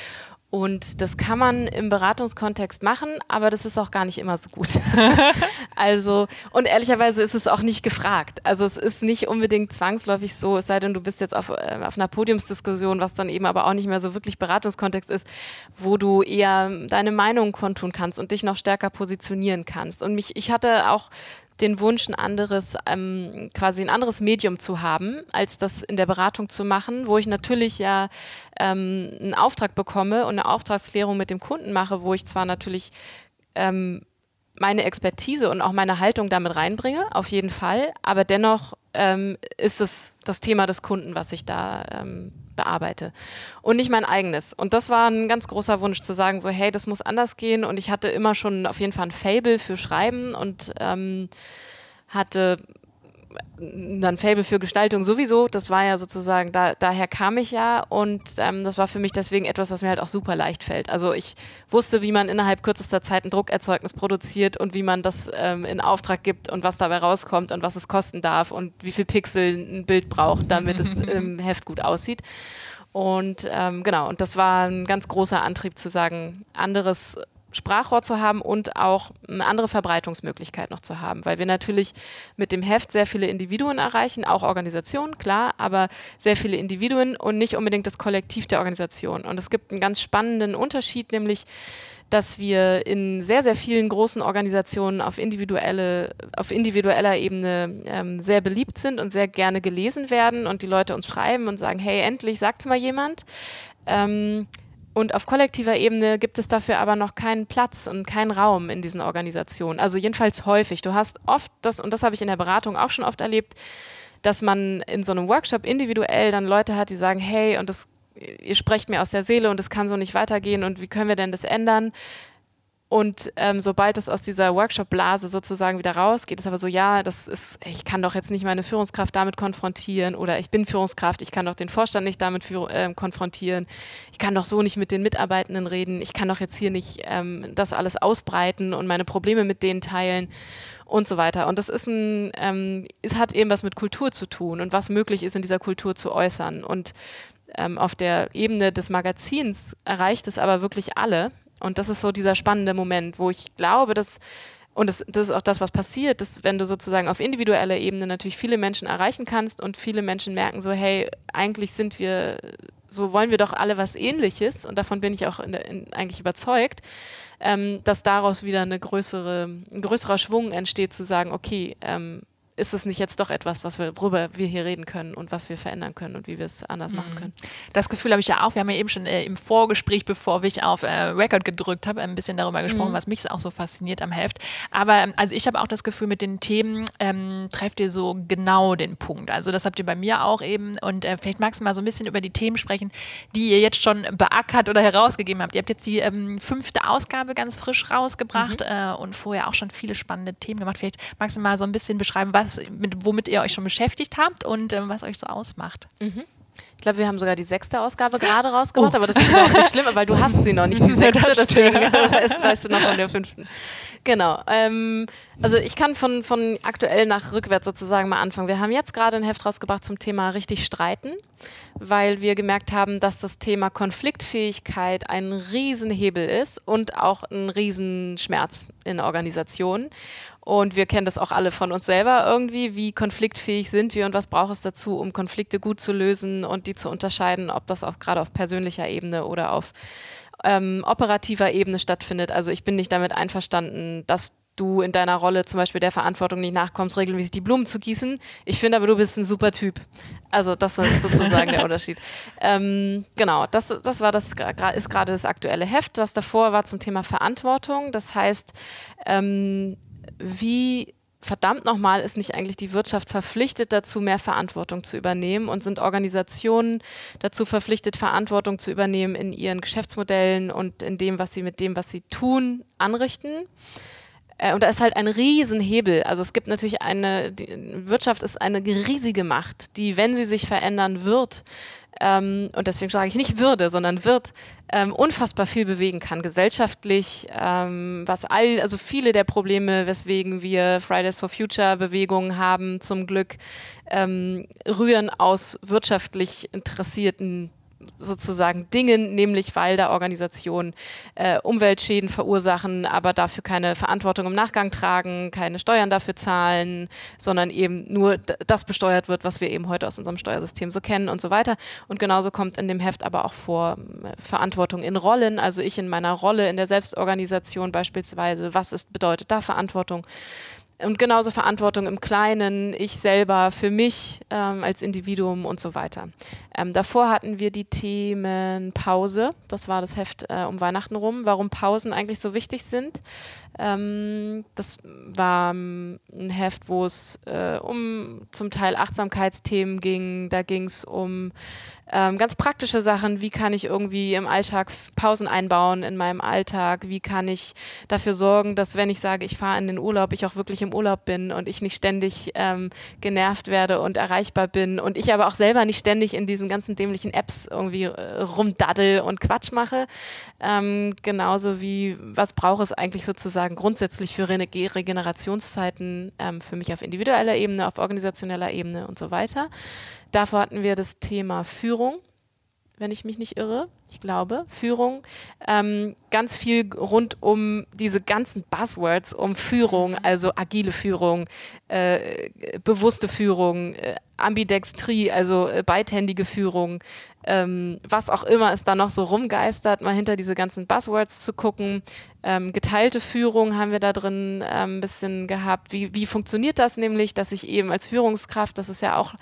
Und das kann man im Beratungskontext machen, aber das ist auch gar nicht immer so gut. *laughs* also, und ehrlicherweise ist es auch nicht gefragt. Also es ist nicht unbedingt zwangsläufig so, es sei denn, du bist jetzt auf, äh, auf einer Podiumsdiskussion, was dann eben aber auch nicht mehr so wirklich Beratungskontext ist, wo du eher deine Meinung kontun kannst und dich noch stärker positionieren kannst. Und mich, ich hatte auch den Wunsch, ein anderes, ähm, quasi ein anderes Medium zu haben, als das in der Beratung zu machen, wo ich natürlich ja ähm, einen Auftrag bekomme und eine Auftragsklärung mit dem Kunden mache, wo ich zwar natürlich ähm, meine Expertise und auch meine Haltung damit reinbringe, auf jeden Fall, aber dennoch ähm, ist es das Thema des Kunden, was ich da ähm, bearbeite und nicht mein eigenes. Und das war ein ganz großer Wunsch zu sagen, so hey, das muss anders gehen und ich hatte immer schon auf jeden Fall ein Fable für Schreiben und ähm, hatte dann Fable für Gestaltung sowieso. Das war ja sozusagen, da, daher kam ich ja und ähm, das war für mich deswegen etwas, was mir halt auch super leicht fällt. Also ich wusste, wie man innerhalb kürzester Zeit ein Druckerzeugnis produziert und wie man das ähm, in Auftrag gibt und was dabei rauskommt und was es kosten darf und wie viel Pixel ein Bild braucht, damit es *laughs* im Heft gut aussieht. Und ähm, genau, und das war ein ganz großer Antrieb zu sagen, anderes Sprachrohr zu haben und auch eine andere Verbreitungsmöglichkeit noch zu haben, weil wir natürlich mit dem Heft sehr viele Individuen erreichen, auch Organisationen, klar, aber sehr viele Individuen und nicht unbedingt das Kollektiv der Organisation. Und es gibt einen ganz spannenden Unterschied, nämlich dass wir in sehr, sehr vielen großen Organisationen auf, individuelle, auf individueller Ebene ähm, sehr beliebt sind und sehr gerne gelesen werden und die Leute uns schreiben und sagen, hey, endlich sagt es mal jemand. Ähm, und auf kollektiver Ebene gibt es dafür aber noch keinen Platz und keinen Raum in diesen Organisationen. Also jedenfalls häufig. Du hast oft das, und das habe ich in der Beratung auch schon oft erlebt, dass man in so einem Workshop individuell dann Leute hat, die sagen, hey, und das, ihr sprecht mir aus der Seele und es kann so nicht weitergehen und wie können wir denn das ändern? Und ähm, sobald es aus dieser Workshop-Blase sozusagen wieder rausgeht, ist aber so, ja, das ist, ich kann doch jetzt nicht meine Führungskraft damit konfrontieren oder ich bin Führungskraft, ich kann doch den Vorstand nicht damit für, äh, konfrontieren, ich kann doch so nicht mit den Mitarbeitenden reden, ich kann doch jetzt hier nicht ähm, das alles ausbreiten und meine Probleme mit denen teilen und so weiter. Und das ist ein, ähm, es hat eben was mit Kultur zu tun und was möglich ist in dieser Kultur zu äußern. Und ähm, auf der Ebene des Magazins erreicht es aber wirklich alle und das ist so dieser spannende Moment, wo ich glaube, dass, und das, das ist auch das, was passiert, dass wenn du sozusagen auf individueller Ebene natürlich viele Menschen erreichen kannst und viele Menschen merken so, hey, eigentlich sind wir, so wollen wir doch alle was ähnliches und davon bin ich auch in, in, eigentlich überzeugt, ähm, dass daraus wieder eine größere, ein größerer Schwung entsteht, zu sagen, okay, ähm, ist es nicht jetzt doch etwas, was wir, worüber wir hier reden können und was wir verändern können und wie wir es anders mhm. machen können. Das Gefühl habe ich ja auch. Wir haben ja eben schon äh, im Vorgespräch, bevor ich auf äh, Record gedrückt habe, ein bisschen darüber gesprochen, mhm. was mich auch so fasziniert am Heft. Aber ähm, also ich habe auch das Gefühl, mit den Themen ähm, trefft ihr so genau den Punkt. Also das habt ihr bei mir auch eben. Und äh, vielleicht magst du mal so ein bisschen über die Themen sprechen, die ihr jetzt schon beackert oder herausgegeben habt. Ihr habt jetzt die ähm, fünfte Ausgabe ganz frisch rausgebracht mhm. äh, und vorher auch schon viele spannende Themen gemacht. Vielleicht magst du mal so ein bisschen beschreiben, was was, mit, womit ihr euch schon beschäftigt habt und ähm, was euch so ausmacht. Mhm. Ich glaube, wir haben sogar die sechste Ausgabe *laughs* gerade rausgebracht, oh. aber das ist überhaupt nicht schlimm, weil du hast sie noch nicht, die *laughs* sechste, deswegen weißt, weißt, du noch von der fünften. Genau. Ähm, also ich kann von, von aktuell nach rückwärts sozusagen mal anfangen. Wir haben jetzt gerade ein Heft rausgebracht zum Thema richtig streiten, weil wir gemerkt haben, dass das Thema Konfliktfähigkeit ein Riesenhebel ist und auch ein Riesenschmerz in Organisationen. Und wir kennen das auch alle von uns selber irgendwie. Wie konfliktfähig sind wir und was braucht es dazu, um Konflikte gut zu lösen und die zu unterscheiden, ob das auch gerade auf persönlicher Ebene oder auf ähm, operativer Ebene stattfindet. Also ich bin nicht damit einverstanden, dass du in deiner Rolle zum Beispiel der Verantwortung nicht nachkommst, regelmäßig die Blumen zu gießen. Ich finde aber, du bist ein super Typ. Also das ist sozusagen der *laughs* Unterschied. Ähm, genau, das, das war das, ist gerade das aktuelle Heft. Das davor war zum Thema Verantwortung. Das heißt, ähm, wie verdammt nochmal ist nicht eigentlich die Wirtschaft verpflichtet dazu, mehr Verantwortung zu übernehmen und sind Organisationen dazu verpflichtet, Verantwortung zu übernehmen in ihren Geschäftsmodellen und in dem, was sie mit dem, was sie tun, anrichten. Äh, und da ist halt ein Riesenhebel. Also es gibt natürlich eine, Wirtschaft ist eine riesige Macht, die, wenn sie sich verändern wird, ähm, und deswegen sage ich nicht würde, sondern wird, ähm, unfassbar viel bewegen kann, gesellschaftlich, ähm, was all, also viele der Probleme, weswegen wir Fridays for Future Bewegungen haben, zum Glück, ähm, rühren aus wirtschaftlich interessierten sozusagen Dingen, nämlich weil da Organisationen äh, Umweltschäden verursachen, aber dafür keine Verantwortung im Nachgang tragen, keine Steuern dafür zahlen, sondern eben nur das besteuert wird, was wir eben heute aus unserem Steuersystem so kennen und so weiter. Und genauso kommt in dem Heft aber auch vor äh, Verantwortung in Rollen, also ich in meiner Rolle in der Selbstorganisation beispielsweise, was ist, bedeutet da Verantwortung? Und genauso Verantwortung im Kleinen, ich selber für mich ähm, als Individuum und so weiter. Ähm, davor hatten wir die Themen Pause, das war das Heft äh, um Weihnachten rum, warum Pausen eigentlich so wichtig sind. Ähm, das war ähm, ein Heft, wo es äh, um zum Teil Achtsamkeitsthemen ging, da ging es um ähm, ganz praktische Sachen, wie kann ich irgendwie im Alltag Pausen einbauen in meinem Alltag, wie kann ich dafür sorgen, dass wenn ich sage, ich fahre in den Urlaub, ich auch wirklich im Urlaub bin und ich nicht ständig ähm, genervt werde und erreichbar bin und ich aber auch selber nicht ständig in diesen ganzen dämlichen Apps irgendwie äh, rumdaddel und Quatsch mache. Ähm, genauso wie, was braucht es eigentlich sozusagen grundsätzlich für Re Regenerationszeiten ähm, für mich auf individueller Ebene, auf organisationeller Ebene und so weiter. Davor hatten wir das Thema Führung, wenn ich mich nicht irre. Ich glaube, Führung. Ähm, ganz viel rund um diese ganzen Buzzwords um Führung, also agile Führung, äh, bewusste Führung, äh, Ambidextrie, also äh, beidhändige Führung, ähm, was auch immer es da noch so rumgeistert, mal hinter diese ganzen Buzzwords zu gucken. Ähm, geteilte Führung haben wir da drin ähm, ein bisschen gehabt. Wie, wie funktioniert das nämlich, dass ich eben als Führungskraft, das ist ja auch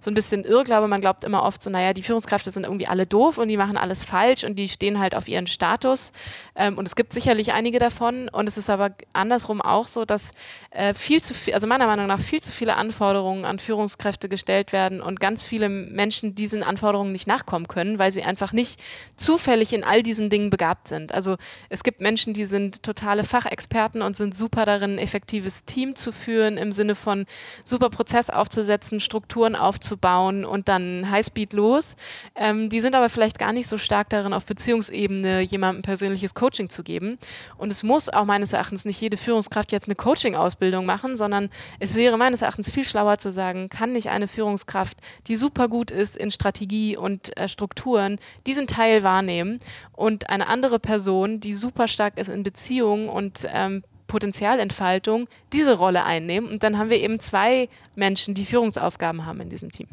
so ein bisschen Irrglaube, man glaubt immer oft so, naja, die Führungskräfte sind irgendwie alle doof und die machen alles falsch und die stehen halt auf ihren Status. Ähm, und es gibt sicherlich einige davon und es ist aber andersrum auch so, dass äh, viel zu viel, also meiner Meinung nach viel zu viele Anforderungen an Führungskräfte gestellt werden und ganz viele Menschen diesen Anforderungen nicht nachkommen können, weil sie einfach nicht zufällig in all diesen Dingen begabt sind. Also es gibt Menschen, die sind totale Fachexperten und sind super darin, ein effektives Team zu führen, im Sinne von super Prozess aufzusetzen, Strukturen aufzubauen und dann Highspeed los. Ähm, die sind aber vielleicht gar nicht so stark darin, auf Beziehungsebene jemandem persönliches Coaching zu geben. Und es muss auch meines Erachtens nicht jede Führungskraft jetzt eine Coaching-Ausbildung machen, sondern es wäre meines Erachtens viel schlauer zu sagen, kann nicht eine Führungskraft, die super gut ist in Strategie und äh, Strukturen, diesen Teil wahrnehmen und eine andere Person, die super stark ist in Beziehungen und ähm, Potenzialentfaltung, diese Rolle einnehmen. Und dann haben wir eben zwei Menschen, die Führungsaufgaben haben in diesem Team.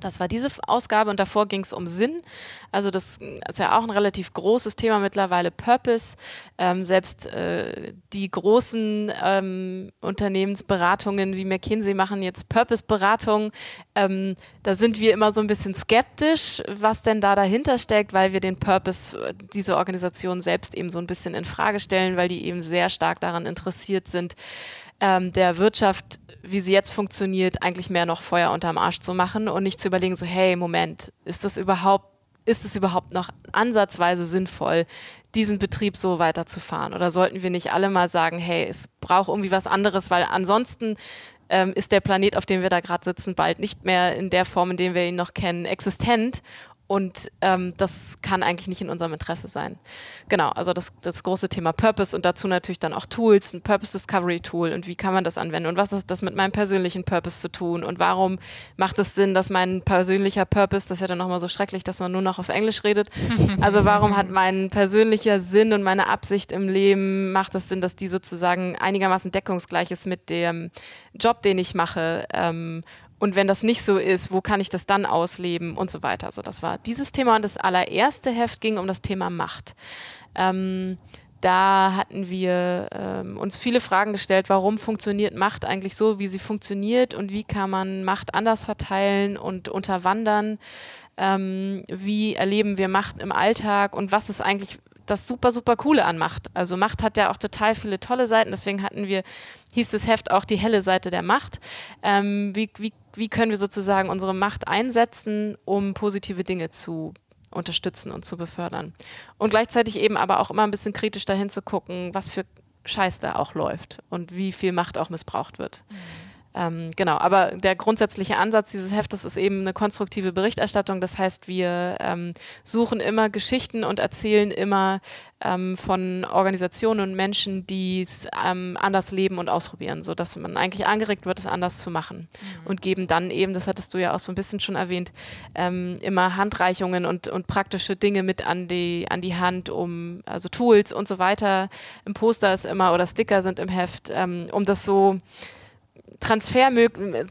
Das war diese Ausgabe und davor ging es um Sinn. Also das ist ja auch ein relativ großes Thema mittlerweile, Purpose. Ähm, selbst äh, die großen ähm, Unternehmensberatungen wie McKinsey machen jetzt Purpose-Beratungen. Ähm, da sind wir immer so ein bisschen skeptisch, was denn da dahinter steckt, weil wir den Purpose äh, dieser Organisation selbst eben so ein bisschen in Frage stellen, weil die eben sehr stark daran interessiert sind, ähm, der Wirtschaft, wie sie jetzt funktioniert, eigentlich mehr noch Feuer unterm Arsch zu machen und nicht zu überlegen, so, hey, Moment, ist das überhaupt, ist es überhaupt noch ansatzweise sinnvoll, diesen Betrieb so weiterzufahren? Oder sollten wir nicht alle mal sagen, hey, es braucht irgendwie was anderes, weil ansonsten ähm, ist der Planet, auf dem wir da gerade sitzen, bald nicht mehr in der Form, in der wir ihn noch kennen, existent Und ähm, das kann eigentlich nicht in unserem Interesse sein. Genau, also das, das große Thema Purpose und dazu natürlich dann auch Tools, ein Purpose Discovery Tool und wie kann man das anwenden und was ist das mit meinem persönlichen Purpose zu tun und warum macht es Sinn, dass mein persönlicher Purpose, das ist ja dann nochmal so schrecklich, dass man nur noch auf Englisch redet, *laughs* also warum hat mein persönlicher Sinn und meine Absicht im Leben, macht es Sinn, dass die sozusagen einigermaßen deckungsgleich ist mit dem Job, den ich mache ähm, und wenn das nicht so ist, wo kann ich das dann ausleben und so weiter. Also das war dieses Thema und das allererste Heft ging um das Thema Macht. Ähm, da hatten wir ähm, uns viele Fragen gestellt, warum funktioniert Macht eigentlich so, wie sie funktioniert und wie kann man Macht anders verteilen und unterwandern. Ähm, wie erleben wir Macht im Alltag und was ist eigentlich das super, super Coole an Macht. Also Macht hat ja auch total viele tolle Seiten, deswegen hatten wir, hieß das Heft auch die helle Seite der Macht. Ähm, wie, wie, wie können wir sozusagen unsere Macht einsetzen, um positive Dinge zu unterstützen und zu befördern. Und gleichzeitig eben aber auch immer ein bisschen kritisch dahin zu gucken, was für Scheiß da auch läuft und wie viel Macht auch missbraucht wird. Mhm. Ähm, genau, aber der grundsätzliche Ansatz dieses Heftes ist eben eine konstruktive Berichterstattung. Das heißt, wir ähm, suchen immer Geschichten und erzählen immer ähm, von Organisationen und Menschen, die es ähm, anders leben und ausprobieren, sodass man eigentlich angeregt wird, es anders zu machen. Mhm. Und geben dann eben, das hattest du ja auch so ein bisschen schon erwähnt, ähm, immer Handreichungen und, und praktische Dinge mit an die, an die Hand, um also Tools und so weiter. Im Poster ist immer oder Sticker sind im Heft, ähm, um das so Transfer,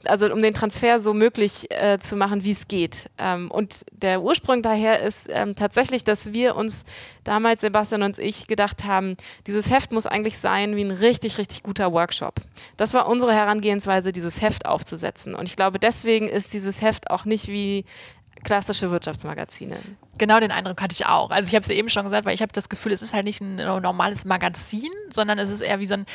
also um den Transfer so möglich äh, zu machen, wie es geht. Ähm, und der Ursprung daher ist ähm, tatsächlich, dass wir uns damals, Sebastian und ich, gedacht haben, dieses Heft muss eigentlich sein wie ein richtig, richtig guter Workshop. Das war unsere Herangehensweise, dieses Heft aufzusetzen. Und ich glaube, deswegen ist dieses Heft auch nicht wie klassische Wirtschaftsmagazine. Genau den Eindruck hatte ich auch. Also ich habe es ja eben schon gesagt, weil ich habe das Gefühl, es ist halt nicht ein normales Magazin, sondern es ist eher wie so ein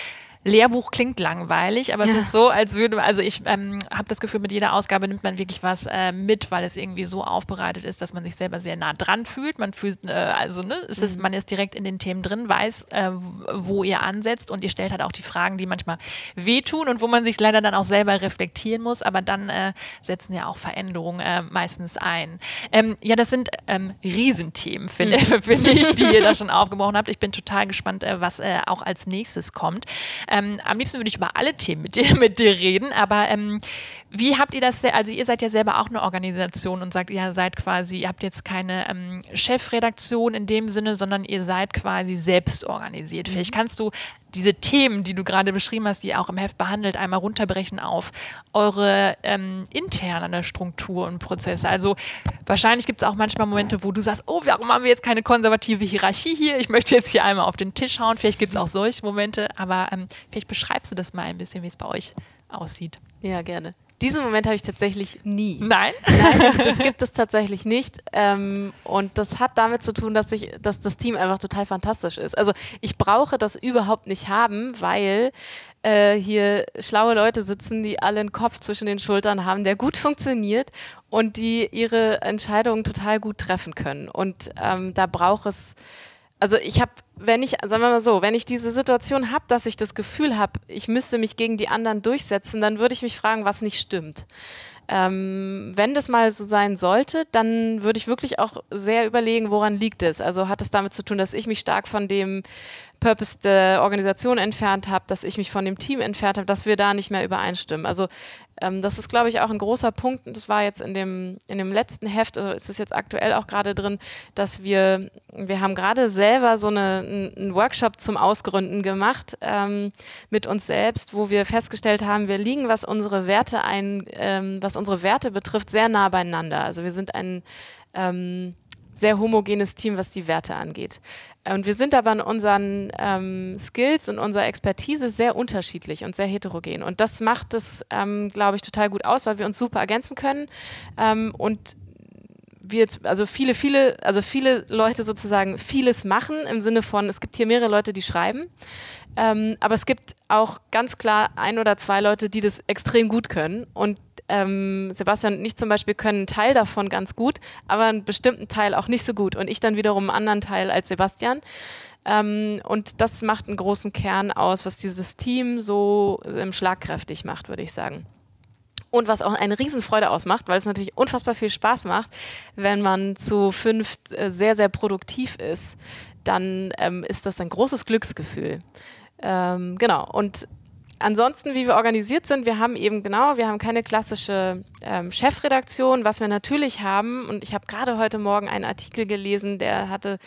Lehrbuch klingt langweilig, aber ja. es ist so, als würde, also ich ähm, habe das Gefühl, mit jeder Ausgabe nimmt man wirklich was äh, mit, weil es irgendwie so aufbereitet ist, dass man sich selber sehr nah dran fühlt. Man fühlt, äh, also ne, es ist, mhm. man ist direkt in den Themen drin, weiß, äh, wo ihr ansetzt und ihr stellt halt auch die Fragen, die manchmal wehtun und wo man sich leider dann auch selber reflektieren muss, aber dann äh, setzen ja auch Veränderungen äh, meistens ein. Ähm, ja, das sind ähm, Riesenthemen, *laughs* finde mhm. find ich, die ihr da *laughs* schon aufgebrochen habt. Ich bin total gespannt, äh, was auch als nächstes kommt. Ähm, am liebsten würde ich über alle Themen mit dir, *laughs* mit dir reden, aber ähm, wie habt ihr das, also ihr seid ja selber auch eine Organisation und sagt, ihr seid quasi, ihr habt jetzt keine ähm, Chefredaktion in dem Sinne, sondern ihr seid quasi selbst organisiert. Mhm. Vielleicht kannst du diese Themen, die du gerade beschrieben hast, die ihr auch im Heft behandelt, einmal runterbrechen auf eure ähm, interne Struktur und Prozesse. Also wahrscheinlich gibt es auch manchmal Momente, wo du sagst, oh, warum haben wir jetzt keine konservative Hierarchie hier? Ich möchte jetzt hier einmal auf den Tisch hauen. Vielleicht gibt es auch solche Momente, aber ähm, vielleicht beschreibst du das mal ein bisschen, wie es bei euch aussieht. Ja, gerne. Diesen Moment habe ich tatsächlich nie. Nein? Nein, das gibt es tatsächlich nicht. Ähm, und das hat damit zu tun, dass, ich, dass das Team einfach total fantastisch ist. Also ich brauche das überhaupt nicht haben, weil äh, hier schlaue Leute sitzen, die alle einen Kopf zwischen den Schultern haben, der gut funktioniert und die ihre Entscheidungen total gut treffen können. Und ähm, da braucht es also ich habe, wenn ich, sagen wir mal so, wenn ich diese Situation habe, dass ich das Gefühl habe, ich müsste mich gegen die anderen durchsetzen, dann würde ich mich fragen, was nicht stimmt. Ähm, wenn das mal so sein sollte, dann würde ich wirklich auch sehr überlegen, woran liegt es. Also hat es damit zu tun, dass ich mich stark von dem Purpose der Organisation entfernt habe, dass ich mich von dem Team entfernt habe, dass wir da nicht mehr übereinstimmen. Also ähm, das ist, glaube ich, auch ein großer Punkt. Das war jetzt in dem, in dem letzten Heft, also ist es jetzt aktuell auch gerade drin, dass wir, wir haben gerade selber so eine, einen Workshop zum Ausgründen gemacht ähm, mit uns selbst, wo wir festgestellt haben, wir liegen, was unsere Werte ein, ähm, was unsere Werte betrifft, sehr nah beieinander. Also wir sind ein ähm, sehr homogenes Team, was die Werte angeht. Und wir sind aber in unseren ähm, Skills und unserer Expertise sehr unterschiedlich und sehr heterogen. Und das macht es, ähm, glaube ich, total gut aus, weil wir uns super ergänzen können. Ähm, und wir, also viele, viele, also viele Leute sozusagen vieles machen im Sinne von, es gibt hier mehrere Leute, die schreiben. Ähm, aber es gibt auch ganz klar ein oder zwei Leute, die das extrem gut können. Und ähm, Sebastian und ich zum Beispiel können einen Teil davon ganz gut, aber einen bestimmten Teil auch nicht so gut und ich dann wiederum einen anderen Teil als Sebastian. Ähm, und das macht einen großen Kern aus, was dieses Team so ähm, schlagkräftig macht, würde ich sagen. Und was auch eine Riesenfreude ausmacht, weil es natürlich unfassbar viel Spaß macht, wenn man zu fünf äh, sehr, sehr produktiv ist, dann ähm, ist das ein großes Glücksgefühl. Ähm, genau. Und ansonsten, wie wir organisiert sind, wir haben eben genau, wir haben keine klassische ähm, Chefredaktion, was wir natürlich haben. Und ich habe gerade heute Morgen einen Artikel gelesen, der hatte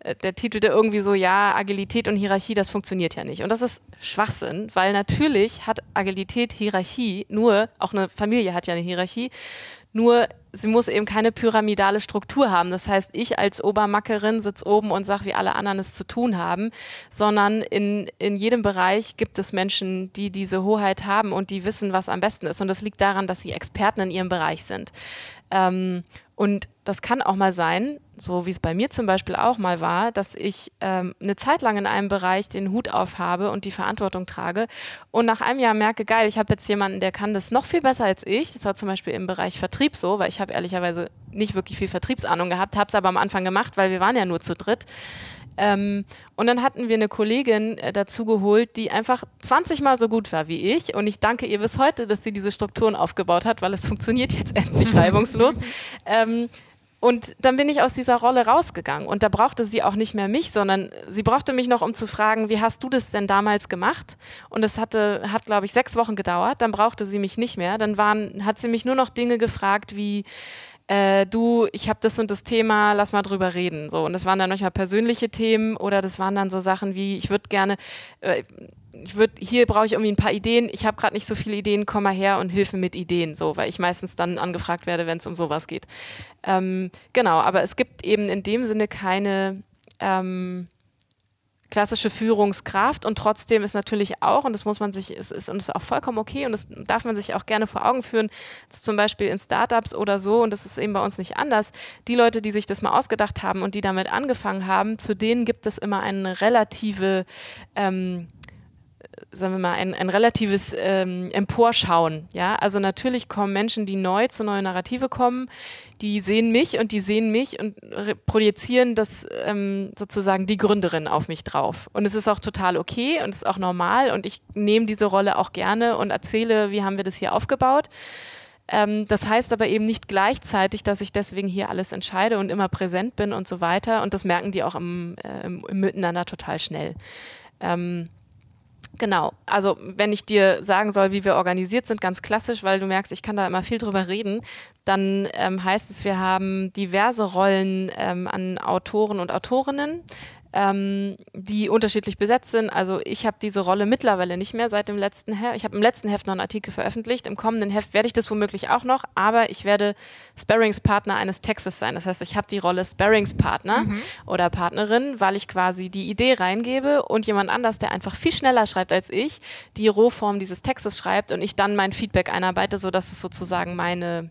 äh, der titelte irgendwie so, ja, Agilität und Hierarchie, das funktioniert ja nicht. Und das ist Schwachsinn, weil natürlich hat Agilität Hierarchie, nur, auch eine Familie hat ja eine Hierarchie, nur sie muss eben keine pyramidale Struktur haben. Das heißt, ich als Obermackerin sitze oben und sage, wie alle anderen es zu tun haben, sondern in, in jedem Bereich gibt es Menschen, die diese Hoheit haben und die wissen, was am besten ist. Und das liegt daran, dass sie Experten in ihrem Bereich sind. Ähm, und das kann auch mal sein, so wie es bei mir zum Beispiel auch mal war, dass ich ähm, eine Zeit lang in einem Bereich den Hut aufhabe und die Verantwortung trage und nach einem Jahr merke, geil, ich habe jetzt jemanden, der kann das noch viel besser als ich. Das war zum Beispiel im Bereich Vertrieb so, weil ich habe ehrlicherweise nicht wirklich viel Vertriebsahnung gehabt, habe es aber am Anfang gemacht, weil wir waren ja nur zu dritt. Ähm, und dann hatten wir eine Kollegin äh, dazu geholt, die einfach 20 Mal so gut war wie ich. Und ich danke ihr bis heute, dass sie diese Strukturen aufgebaut hat, weil es funktioniert jetzt *laughs* endlich reibungslos. Ähm, und dann bin ich aus dieser Rolle rausgegangen. Und da brauchte sie auch nicht mehr mich, sondern sie brauchte mich noch, um zu fragen, wie hast du das denn damals gemacht? Und es hatte, hat, glaube ich, sechs Wochen gedauert. Dann brauchte sie mich nicht mehr. Dann waren, hat sie mich nur noch Dinge gefragt wie, äh, du, ich habe das und das Thema, lass mal drüber reden. So, und das waren dann manchmal persönliche Themen oder das waren dann so Sachen wie, ich würde gerne, äh, ich würde, hier brauche ich irgendwie ein paar Ideen, ich habe gerade nicht so viele Ideen, komm mal her und hilf mir mit Ideen, so, weil ich meistens dann angefragt werde, wenn es um sowas geht. Ähm, genau, aber es gibt eben in dem Sinne keine ähm, klassische Führungskraft und trotzdem ist natürlich auch, und das muss man sich, ist, ist, und ist auch vollkommen okay und das darf man sich auch gerne vor Augen führen, zum Beispiel in Startups oder so, und das ist eben bei uns nicht anders, die Leute, die sich das mal ausgedacht haben und die damit angefangen haben, zu denen gibt es immer eine relative ähm, sagen wir mal, ein, ein relatives ähm, Emporschauen. Ja? Also natürlich kommen Menschen, die neu zu neuen Narrative kommen, die sehen mich und die sehen mich und projizieren das ähm, sozusagen die Gründerin auf mich drauf. Und es ist auch total okay und es ist auch normal und ich nehme diese Rolle auch gerne und erzähle, wie haben wir das hier aufgebaut. Ähm, das heißt aber eben nicht gleichzeitig, dass ich deswegen hier alles entscheide und immer präsent bin und so weiter. Und das merken die auch im, äh, im, im Miteinander total schnell. Ähm, Genau, also wenn ich dir sagen soll, wie wir organisiert sind, ganz klassisch, weil du merkst, ich kann da immer viel drüber reden, dann ähm, heißt es, wir haben diverse Rollen ähm, an Autoren und Autorinnen ähm, die unterschiedlich besetzt sind. Also ich habe diese Rolle mittlerweile nicht mehr seit dem letzten Heft. Ich habe im letzten Heft noch einen Artikel veröffentlicht. Im kommenden Heft werde ich das womöglich auch noch, aber ich werde Sparringspartner eines Textes sein. Das heißt, ich habe die Rolle Sparringspartner mhm. oder Partnerin, weil ich quasi die Idee reingebe und jemand anders, der einfach viel schneller schreibt als ich, die Rohform dieses Textes schreibt und ich dann mein Feedback einarbeite, sodass es sozusagen meine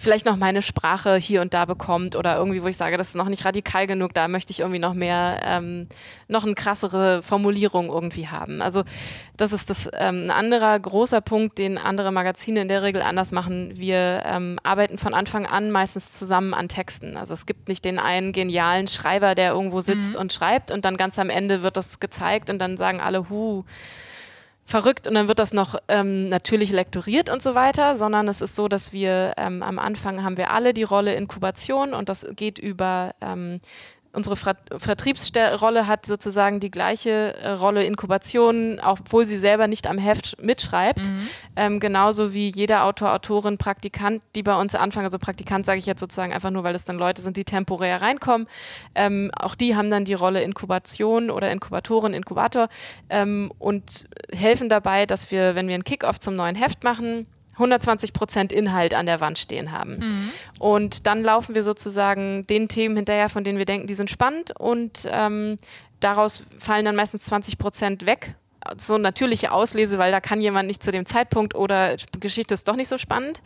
vielleicht noch meine Sprache hier und da bekommt oder irgendwie, wo ich sage, das ist noch nicht radikal genug, da möchte ich irgendwie noch mehr, ähm, noch eine krassere Formulierung irgendwie haben. Also das ist das ähm, ein anderer großer Punkt, den andere Magazine in der Regel anders machen. Wir ähm, arbeiten von Anfang an meistens zusammen an Texten. Also es gibt nicht den einen genialen Schreiber, der irgendwo sitzt mhm. und schreibt und dann ganz am Ende wird das gezeigt und dann sagen alle, hu, verrückt und dann wird das noch ähm, natürlich lektoriert und so weiter, sondern es ist so, dass wir ähm, am Anfang haben wir alle die Rolle Inkubation und das geht über ähm, unsere Vertriebsrolle hat sozusagen die gleiche äh, Rolle Inkubation, obwohl sie selber nicht am Heft mitschreibt. Mhm. Ähm, genauso wie jeder Autor, Autorin, Praktikant, die bei uns anfangen, also Praktikant sage ich jetzt sozusagen einfach nur, weil es dann Leute sind, die temporär reinkommen. Ähm, auch die haben dann die Rolle Inkubation oder Inkubatorin, Inkubator ähm, und helfen dabei, dass wir, wenn wir einen Kickoff zum neuen Heft machen, 120 Prozent Inhalt an der Wand stehen haben. Mhm. Und dann laufen wir sozusagen den Themen hinterher, von denen wir denken, die sind spannend und ähm, daraus fallen dann meistens 20 Prozent weg so natürliche Auslese, weil da kann jemand nicht zu dem Zeitpunkt oder Geschichte ist doch nicht so spannend.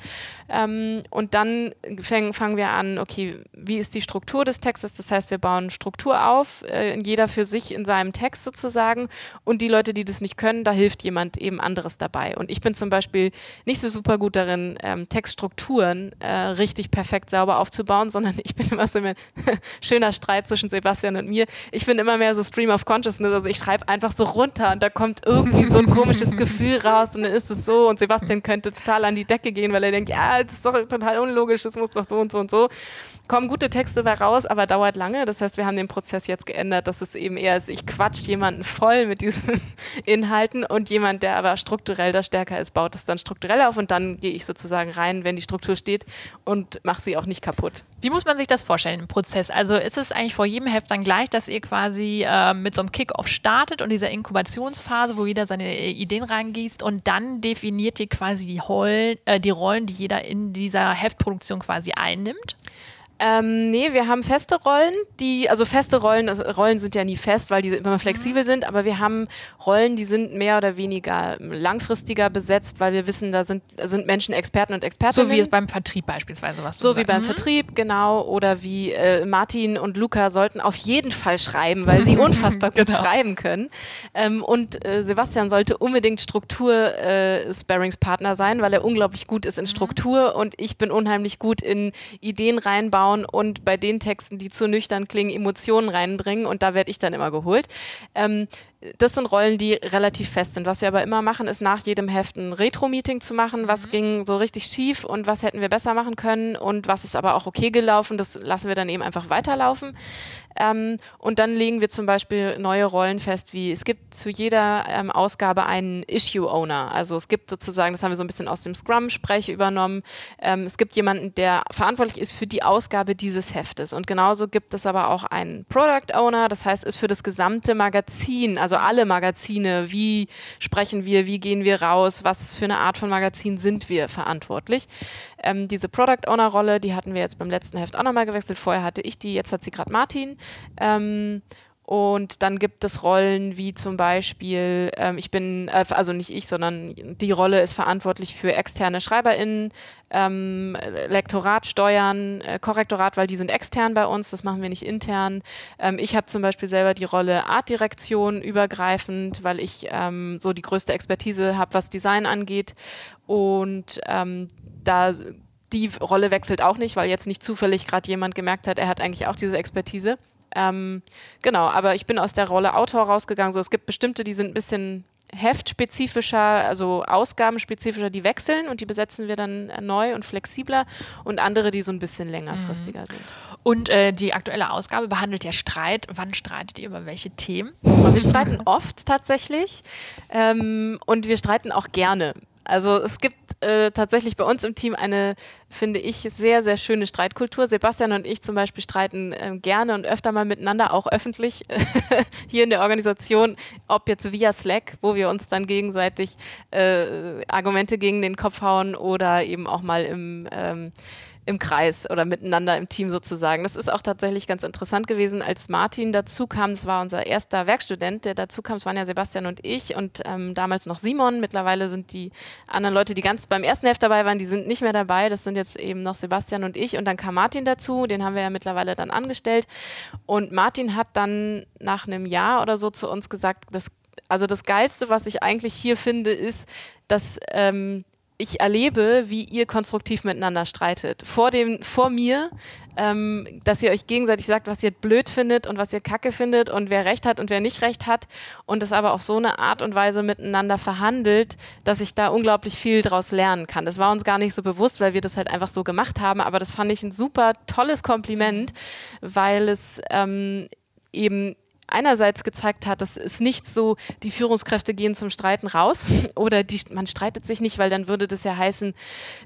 Ähm, und dann fäng, fangen wir an, okay, wie ist die Struktur des Textes? Das heißt, wir bauen Struktur auf, äh, jeder für sich in seinem Text sozusagen. Und die Leute, die das nicht können, da hilft jemand eben anderes dabei. Und ich bin zum Beispiel nicht so super gut darin, ähm, Textstrukturen äh, richtig perfekt sauber aufzubauen, sondern ich bin immer so ein *laughs* schöner Streit zwischen Sebastian und mir. Ich bin immer mehr so Stream of Consciousness, also ich schreibe einfach so runter und da kommt kommt irgendwie so ein komisches Gefühl raus und dann ist es so und Sebastian könnte total an die Decke gehen, weil er denkt, ja, das ist doch total unlogisch, das muss doch so und so und so kommen gute Texte bei raus, aber dauert lange. Das heißt, wir haben den Prozess jetzt geändert, dass es eben eher ist, ich quatsch jemanden voll mit diesen *laughs* Inhalten und jemand, der aber strukturell da stärker ist, baut es dann strukturell auf und dann gehe ich sozusagen rein, wenn die Struktur steht und mache sie auch nicht kaputt. Wie muss man sich das vorstellen im Prozess? Also ist es eigentlich vor jedem Heft dann gleich, dass ihr quasi äh, mit so einem Kickoff startet und dieser Inkubationsphase, wo jeder seine Ideen reingießt und dann definiert ihr quasi die, Hol äh, die Rollen, die jeder in dieser Heftproduktion quasi einnimmt? Ähm, nee, wir haben feste Rollen, die, also feste Rollen, also Rollen sind ja nie fest, weil die immer flexibel mhm. sind, aber wir haben Rollen, die sind mehr oder weniger langfristiger besetzt, weil wir wissen, da sind, sind Menschen Experten und Expertinnen. So wie es beim Vertrieb beispielsweise was. So wie beim mhm. Vertrieb, genau. Oder wie äh, Martin und Luca sollten auf jeden Fall schreiben, weil sie *laughs* unfassbar gut genau. schreiben können. Ähm, und äh, Sebastian sollte unbedingt Struktur-Sparringspartner äh, sein, weil er unglaublich gut ist in mhm. Struktur mhm. und ich bin unheimlich gut in Ideen reinbauen aufbauen und bei den Texten, die zu nüchtern klingen, Emotionen reinbringen und da werde ich dann immer geholt. Ähm, das sind Rollen, die relativ fest sind. Was wir aber immer machen, ist nach jedem Heft ein Retro-Meeting zu machen. Was mhm. ging so richtig schief und was hätten wir besser machen können und was ist aber auch okay gelaufen. Das lassen wir dann eben einfach weiterlaufen. Ähm, und dann legen wir zum Beispiel neue Rollen fest, wie es gibt zu jeder ähm, Ausgabe einen Issue-Owner. Also es gibt sozusagen, das haben wir so ein bisschen aus dem Scrum-Sprech übernommen, ähm, es gibt jemanden, der verantwortlich ist für die Ausgabe dieses Heftes. Und genauso gibt es aber auch einen Product-Owner, das heißt, ist für das gesamte Magazin, also alle Magazine, wie sprechen wir, wie gehen wir raus, was für eine Art von Magazin sind wir verantwortlich. Ähm, diese Product Owner Rolle, die hatten wir jetzt beim letzten Heft auch nochmal gewechselt. Vorher hatte ich die, jetzt hat sie gerade Martin. Ähm, und dann gibt es Rollen wie zum Beispiel, ähm, ich bin, äh, also nicht ich, sondern die Rolle ist verantwortlich für externe SchreiberInnen, ähm, Lektorat steuern, äh, Korrektorat, weil die sind extern bei uns, das machen wir nicht intern. Ähm, ich habe zum Beispiel selber die Rolle Artdirektion übergreifend, weil ich ähm, so die größte Expertise habe, was Design angeht. Und ähm, da die Rolle wechselt auch nicht, weil jetzt nicht zufällig gerade jemand gemerkt hat, er hat eigentlich auch diese Expertise. Ähm, genau, aber ich bin aus der Rolle Autor rausgegangen. So, es gibt bestimmte, die sind ein bisschen heftspezifischer, also ausgabenspezifischer, die wechseln und die besetzen wir dann neu und flexibler und andere, die so ein bisschen längerfristiger mhm. sind. Und äh, die aktuelle Ausgabe behandelt ja Streit. Wann streitet ihr über welche Themen? Wir streiten *laughs* oft tatsächlich ähm, und wir streiten auch gerne. Also es gibt äh, tatsächlich bei uns im Team eine, finde ich, sehr, sehr schöne Streitkultur. Sebastian und ich zum Beispiel streiten äh, gerne und öfter mal miteinander, auch öffentlich *laughs* hier in der Organisation, ob jetzt via Slack, wo wir uns dann gegenseitig äh, Argumente gegen den Kopf hauen oder eben auch mal im ähm, im Kreis oder miteinander im Team sozusagen. Das ist auch tatsächlich ganz interessant gewesen, als Martin dazu kam. Das war unser erster Werkstudent, der dazu kam. Es waren ja Sebastian und ich und ähm, damals noch Simon. Mittlerweile sind die anderen Leute, die ganz beim ersten Heft dabei waren, die sind nicht mehr dabei. Das sind jetzt eben noch Sebastian und ich. Und dann kam Martin dazu. Den haben wir ja mittlerweile dann angestellt. Und Martin hat dann nach einem Jahr oder so zu uns gesagt, das, also das Geilste, was ich eigentlich hier finde, ist, dass ähm, ich erlebe, wie ihr konstruktiv miteinander streitet. Vor, dem, vor mir, ähm, dass ihr euch gegenseitig sagt, was ihr blöd findet und was ihr kacke findet und wer recht hat und wer nicht recht hat und es aber auf so eine Art und Weise miteinander verhandelt, dass ich da unglaublich viel draus lernen kann. Das war uns gar nicht so bewusst, weil wir das halt einfach so gemacht haben, aber das fand ich ein super tolles Kompliment, weil es ähm, eben einerseits gezeigt hat, dass es nicht so, die Führungskräfte gehen zum Streiten raus *laughs* oder die, man streitet sich nicht, weil dann würde das ja heißen,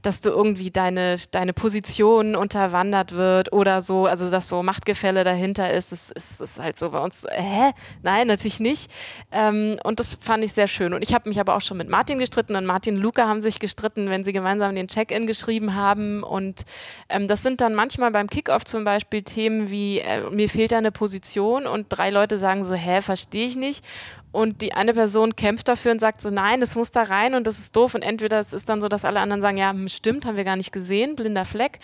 dass du irgendwie deine, deine Position unterwandert wird oder so, also dass so Machtgefälle dahinter ist. Das, ist, ist halt so bei uns, hä? Nein, natürlich nicht. Ähm, und das fand ich sehr schön. Und ich habe mich aber auch schon mit Martin gestritten und Martin und Luca haben sich gestritten, wenn sie gemeinsam den Check-in geschrieben haben. Und ähm, das sind dann manchmal beim Kickoff zum Beispiel Themen wie, äh, mir fehlt da eine Position und drei Leute Leute sagen so, hä, verstehe ich nicht. Und die eine Person kämpft dafür und sagt so, nein, das muss da rein und das ist doof. Und entweder es ist dann so, dass alle anderen sagen, ja, hm, stimmt, haben wir gar nicht gesehen, blinder Fleck.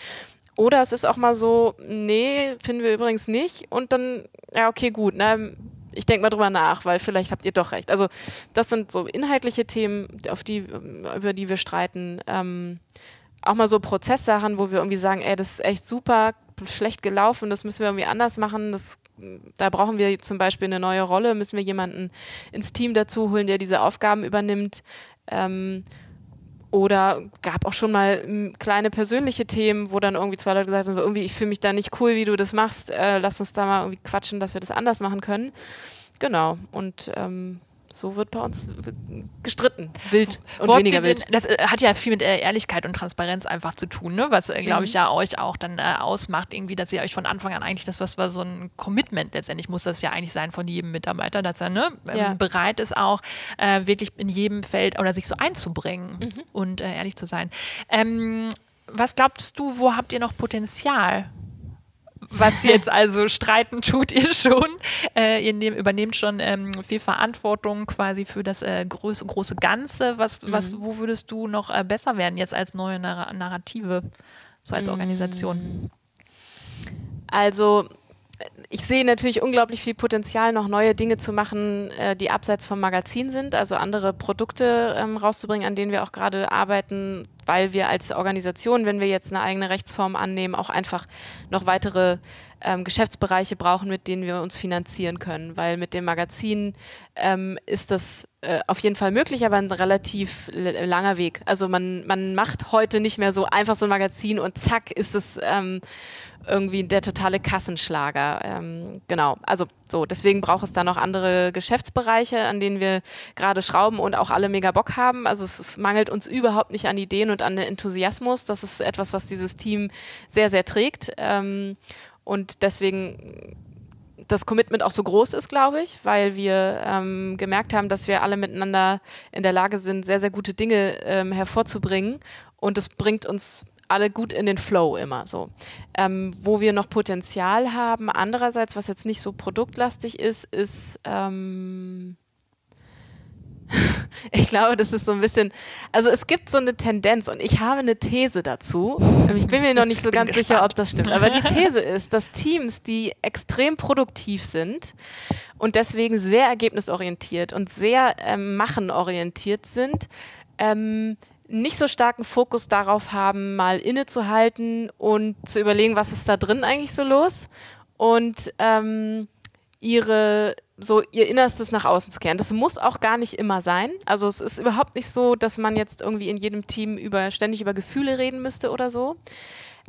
Oder es ist auch mal so, nee, finden wir übrigens nicht. Und dann, ja, okay, gut, ne? ich denke mal drüber nach, weil vielleicht habt ihr doch recht. Also das sind so inhaltliche Themen, auf die, über die wir streiten. Ähm, auch mal so Prozesssachen, wo wir irgendwie sagen, ey, das ist echt super schlecht gelaufen, das müssen wir irgendwie anders machen, das da brauchen wir zum Beispiel eine neue Rolle, müssen wir jemanden ins Team dazu holen, der diese Aufgaben übernimmt. Ähm, oder gab auch schon mal kleine persönliche Themen, wo dann irgendwie zwei Leute gesagt haben, irgendwie, ich fühle mich da nicht cool, wie du das machst, äh, lass uns da mal irgendwie quatschen, dass wir das anders machen können. Genau. Und ähm, so wird bei uns gestritten, wild und Wo weniger wild. denn- Das äh, hat ja viel mit äh, Ehrlichkeit und Transparenz einfach zu tun, ne? was, glaube Mhm. ich, ja euch auch dann äh, ausmacht, irgendwie, dass ihr euch von Anfang an eigentlich, das was war so ein Commitment letztendlich, muss das ja eigentlich sein von jedem Mitarbeiter, dass er ne, ähm, Ja. bereit ist auch äh, wirklich in jedem Feld oder sich so einzubringen Mhm. und äh, ehrlich zu sein. Ähm, was glaubst du, wo habt ihr noch Potenzial? Was jetzt also streiten tut ihr schon. Äh, ihr nehm, übernehmt schon ähm, viel Verantwortung quasi für das äh, große, große Ganze. Was, was, wo würdest du noch äh, besser werden jetzt als neue Narra Narrative, so als Organisation? Also ich sehe natürlich unglaublich viel Potenzial, noch neue Dinge zu machen, äh, die abseits vom Magazin sind, also andere Produkte ähm, rauszubringen, an denen wir auch gerade arbeiten, weil wir als Organisation, wenn wir jetzt eine eigene Rechtsform annehmen, auch einfach noch weitere ähm, Geschäftsbereiche brauchen, mit denen wir uns finanzieren können, weil mit dem Magazin ähm, ist das äh, auf jeden Fall möglich, aber ein relativ langer Weg. Also man, man macht heute nicht mehr so einfach so ein Magazin und zack ist es ähm, irgendwie der totale Kassenschlager. Ähm, genau, also so, deswegen braucht es da noch andere Geschäftsbereiche, an denen wir gerade schrauben und auch alle mega Bock haben. Also es, es mangelt uns überhaupt nicht an Ideen und an Enthusiasmus. Das ist etwas, was dieses Team sehr, sehr trägt. Ähm, und deswegen das Commitment auch so groß ist, glaube ich, weil wir ähm, gemerkt haben, dass wir alle miteinander in der Lage sind, sehr, sehr gute Dinge ähm, hervorzubringen. Und es bringt uns alle gut in den Flow immer so. Ähm, wo wir noch Potenzial haben, andererseits, was jetzt nicht so produktlastig ist, ist, ähm, *laughs* ich glaube, das ist so ein bisschen, also es gibt so eine Tendenz und ich habe eine These dazu. Ich bin mir noch nicht so ganz sicher, ob das stimmt. Aber die These ist, dass Teams, die extrem produktiv sind und deswegen sehr ergebnisorientiert und sehr ähm, machenorientiert sind, ähm, nicht so starken Fokus darauf haben, mal innezuhalten und zu überlegen, was ist da drin eigentlich so los und ähm, ihre so ihr Innerstes nach außen zu kehren. Das muss auch gar nicht immer sein. Also es ist überhaupt nicht so, dass man jetzt irgendwie in jedem Team über ständig über Gefühle reden müsste oder so.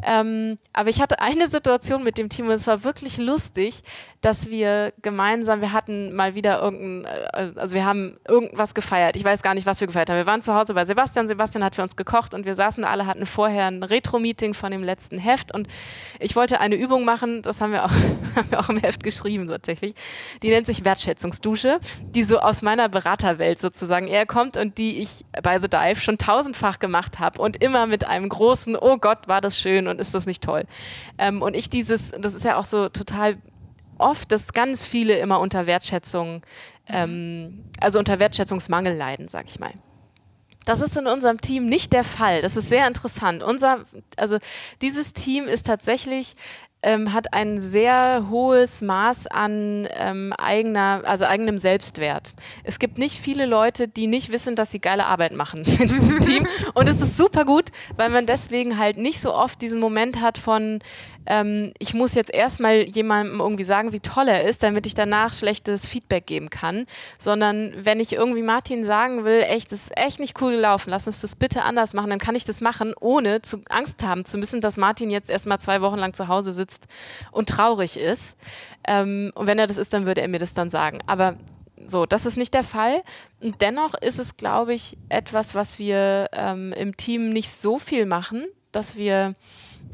Ähm, aber ich hatte eine Situation mit dem Team und es war wirklich lustig, dass wir gemeinsam, wir hatten mal wieder irgendein, äh, also wir haben irgendwas gefeiert. Ich weiß gar nicht, was wir gefeiert haben. Wir waren zu Hause bei Sebastian. Sebastian hat für uns gekocht und wir saßen alle, hatten vorher ein Retro-Meeting von dem letzten Heft und ich wollte eine Übung machen, das haben wir auch, *laughs* haben wir auch im Heft geschrieben tatsächlich. Die nennt sich Wertschätzungsdusche, die so aus meiner Beraterwelt sozusagen eher kommt und die ich bei The Dive schon tausendfach gemacht habe und immer mit einem großen, oh Gott, war das schön und ist das nicht toll. Ähm, und ich dieses, das ist ja auch so total oft, dass ganz viele immer unter Wertschätzung, ähm, also unter Wertschätzungsmangel leiden, sag ich mal. Das ist in unserem Team nicht der Fall. Das ist sehr interessant. Unser, also dieses Team ist tatsächlich ähm, hat ein sehr hohes Maß an ähm, eigener, also eigenem Selbstwert. Es gibt nicht viele Leute, die nicht wissen, dass sie geile Arbeit machen *laughs* in diesem Team. Und es ist super gut, weil man deswegen halt nicht so oft diesen Moment hat von, ähm, ich muss jetzt erstmal jemandem irgendwie sagen, wie toll er ist, damit ich danach schlechtes Feedback geben kann, sondern wenn ich irgendwie Martin sagen will, echt, das ist echt nicht cool gelaufen, lass uns das bitte anders machen, dann kann ich das machen, ohne zu, Angst haben zu müssen, dass Martin jetzt erstmal zwei Wochen lang zu Hause sitzt und traurig ist. Ähm, und wenn er das ist, dann würde er mir das dann sagen. Aber so, das ist nicht der Fall. Und dennoch ist es, glaube ich, etwas, was wir ähm, im Team nicht so viel machen, dass wir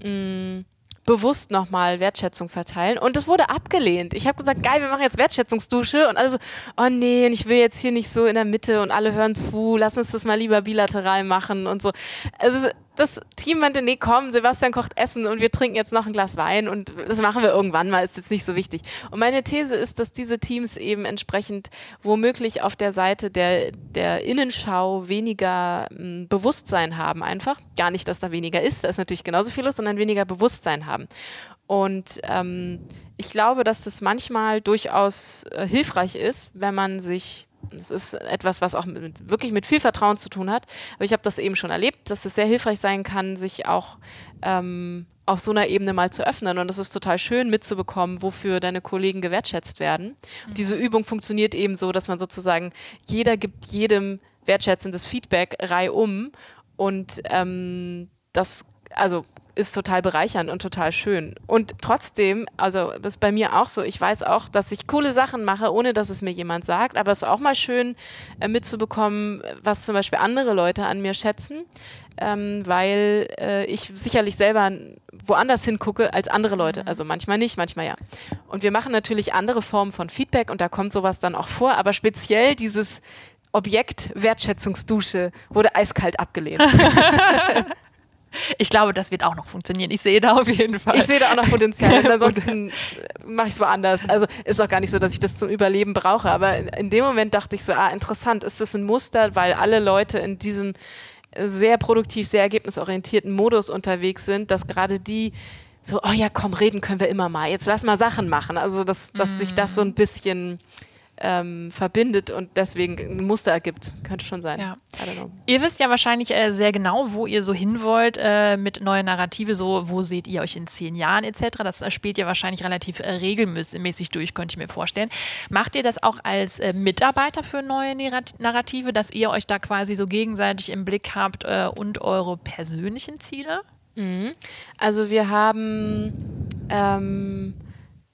mh, bewusst nochmal Wertschätzung verteilen. Und das wurde abgelehnt. Ich habe gesagt, geil, wir machen jetzt Wertschätzungsdusche. Und alle so, oh nee, und ich will jetzt hier nicht so in der Mitte und alle hören zu, lass uns das mal lieber bilateral machen und so. Also das Team meinte, nee, komm, Sebastian kocht Essen und wir trinken jetzt noch ein Glas Wein und das machen wir irgendwann mal, ist jetzt nicht so wichtig. Und meine These ist, dass diese Teams eben entsprechend womöglich auf der Seite der, der Innenschau weniger mh, Bewusstsein haben einfach. Gar nicht, dass da weniger ist, da ist natürlich genauso viel los, sondern weniger Bewusstsein haben. Und ähm, ich glaube, dass das manchmal durchaus äh, hilfreich ist, wenn man sich Das ist etwas, was auch mit, wirklich mit viel Vertrauen zu tun hat. Aber ich habe das eben schon erlebt, dass es sehr hilfreich sein kann, sich auch ähm, auf so einer Ebene mal zu öffnen. Und es ist total schön mitzubekommen, wofür deine Kollegen gewertschätzt werden. Mhm. Diese Übung funktioniert eben so, dass man sozusagen, jeder gibt jedem wertschätzendes Feedback reihum. Und ähm, das, also ist total bereichernd und total schön. Und trotzdem, also das ist bei mir auch so, ich weiß auch, dass ich coole Sachen mache, ohne dass es mir jemand sagt, aber es ist auch mal schön äh, mitzubekommen, was zum Beispiel andere Leute an mir schätzen, ähm, weil äh, ich sicherlich selber woanders hingucke als andere Leute. Also manchmal nicht, manchmal ja. Und wir machen natürlich andere Formen von Feedback und da kommt sowas dann auch vor, aber speziell dieses Objekt Wertschätzungsdusche wurde eiskalt abgelehnt. *laughs* *laughs* Ich glaube, das wird auch noch funktionieren. Ich sehe da auf jeden Fall. Ich sehe da auch noch Potenzial. *laughs* ansonsten mache ich es woanders. Also ist auch gar nicht so, dass ich das zum Überleben brauche. Aber in dem Moment dachte ich so, ah, interessant, ist das ein Muster, weil alle Leute in diesem sehr produktiv, sehr ergebnisorientierten Modus unterwegs sind, dass gerade die so, oh ja, komm, reden können wir immer mal. Jetzt lass mal Sachen machen. Also, dass, dass sich das so ein bisschen ähm, verbindet und deswegen ein Muster ergibt. Könnte schon sein. Ja. Ihr wisst ja wahrscheinlich äh, sehr genau, wo ihr so hin wollt äh, mit neuer Narrative, so wo seht ihr euch in zehn Jahren etc. Das äh, spielt ihr wahrscheinlich relativ äh, regelmäßig durch, könnte ich mir vorstellen. Macht ihr das auch als äh, Mitarbeiter für neue Narrative, dass ihr euch da quasi so gegenseitig im Blick habt äh, und eure persönlichen Ziele? Mhm. Also wir haben ähm,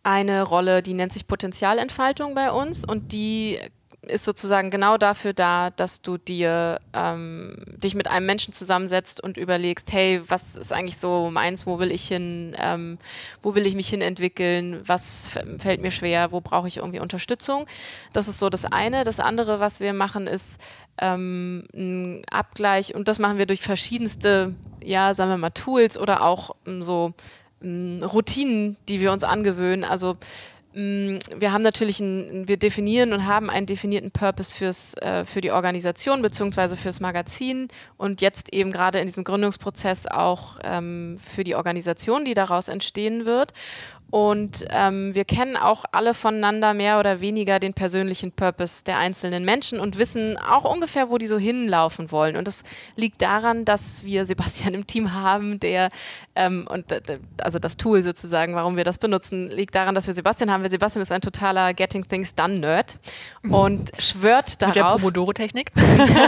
eine Rolle, die nennt sich Potenzialentfaltung bei uns und die ist sozusagen genau dafür da, dass du dir ähm, dich mit einem Menschen zusammensetzt und überlegst, hey, was ist eigentlich so meins, wo will ich hin, ähm, wo will ich mich hin entwickeln, was fällt mir schwer, wo brauche ich irgendwie Unterstützung. Das ist so das eine. Das andere, was wir machen, ist ähm, ein Abgleich und das machen wir durch verschiedenste, ja, sagen wir mal, Tools oder auch ähm, so ähm, Routinen, die wir uns angewöhnen. Also mm, wir haben natürlich ein, wir definieren und haben einen definierten Purpose fürs, äh, für die Organisation bzw. fürs Magazin und jetzt eben gerade in diesem Gründungsprozess auch ähm, für die Organisation, die daraus entstehen wird. Und ähm, wir kennen auch alle voneinander mehr oder weniger den persönlichen Purpose der einzelnen Menschen und wissen auch ungefähr, wo die so hinlaufen wollen. Und das liegt daran, dass wir Sebastian im Team haben, der, ähm, und also das Tool sozusagen, warum wir das benutzen, liegt daran, dass wir Sebastian haben, weil Sebastian ist ein totaler Getting Things Done Nerd und *laughs* schwört darauf. Mit der Pomodoro-Technik?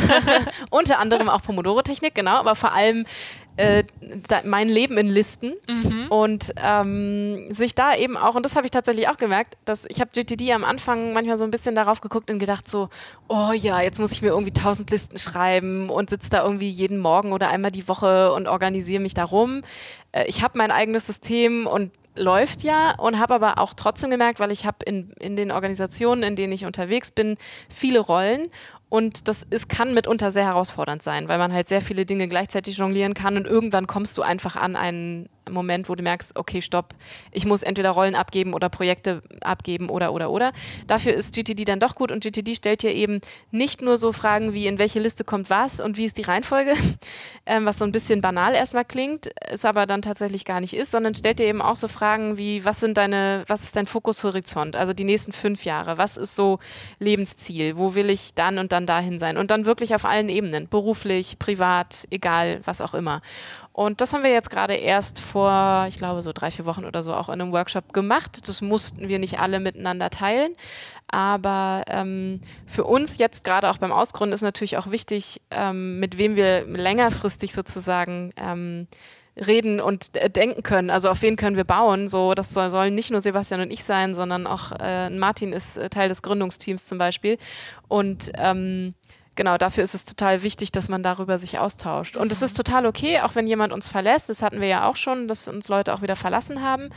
*laughs* unter anderem auch Pomodoro-Technik, genau, aber vor allem äh, da, mein Leben in Listen mhm. und ähm, sich da eben auch, und das habe ich tatsächlich auch gemerkt, dass ich habe GTD am Anfang manchmal so ein bisschen darauf geguckt und gedacht so, oh ja, jetzt muss ich mir irgendwie tausend Listen schreiben und sitze da irgendwie jeden Morgen oder einmal die Woche und organisiere mich darum. Äh, ich habe mein eigenes System und läuft ja und habe aber auch trotzdem gemerkt, weil ich habe in, in den Organisationen, in denen ich unterwegs bin, viele Rollen und das ist, kann mitunter sehr herausfordernd sein, weil man halt sehr viele Dinge gleichzeitig jonglieren kann und irgendwann kommst du einfach an einen Moment, wo du merkst, okay, stopp, ich muss entweder Rollen abgeben oder Projekte abgeben oder, oder, oder. Dafür ist GTD dann doch gut und GTD stellt dir eben nicht nur so Fragen wie, in welche Liste kommt was und wie ist die Reihenfolge, *laughs* ähm, was so ein bisschen banal erstmal klingt, es aber dann tatsächlich gar nicht ist, sondern stellt dir eben auch so Fragen wie, was sind deine, was ist dein Fokushorizont, also die nächsten fünf Jahre, was ist so Lebensziel, wo will ich dann und dann dahin sein und dann wirklich auf allen Ebenen, beruflich, privat, egal, was auch immer. Und das haben wir jetzt gerade erst vor, ich glaube, so drei, vier Wochen oder so auch in einem Workshop gemacht. Das mussten wir nicht alle miteinander teilen. Aber ähm, für uns jetzt gerade auch beim Ausgründen ist natürlich auch wichtig, ähm, mit wem wir längerfristig sozusagen ähm, reden und äh, denken können. Also auf wen können wir bauen? So, das soll, sollen nicht nur Sebastian und ich sein, sondern auch äh, Martin ist äh, Teil des Gründungsteams zum Beispiel. Und ähm, genau, dafür ist es total wichtig, dass man darüber sich austauscht. Und es ist total okay, auch wenn jemand uns verlässt. Das hatten wir ja auch schon, dass uns Leute auch wieder verlassen haben.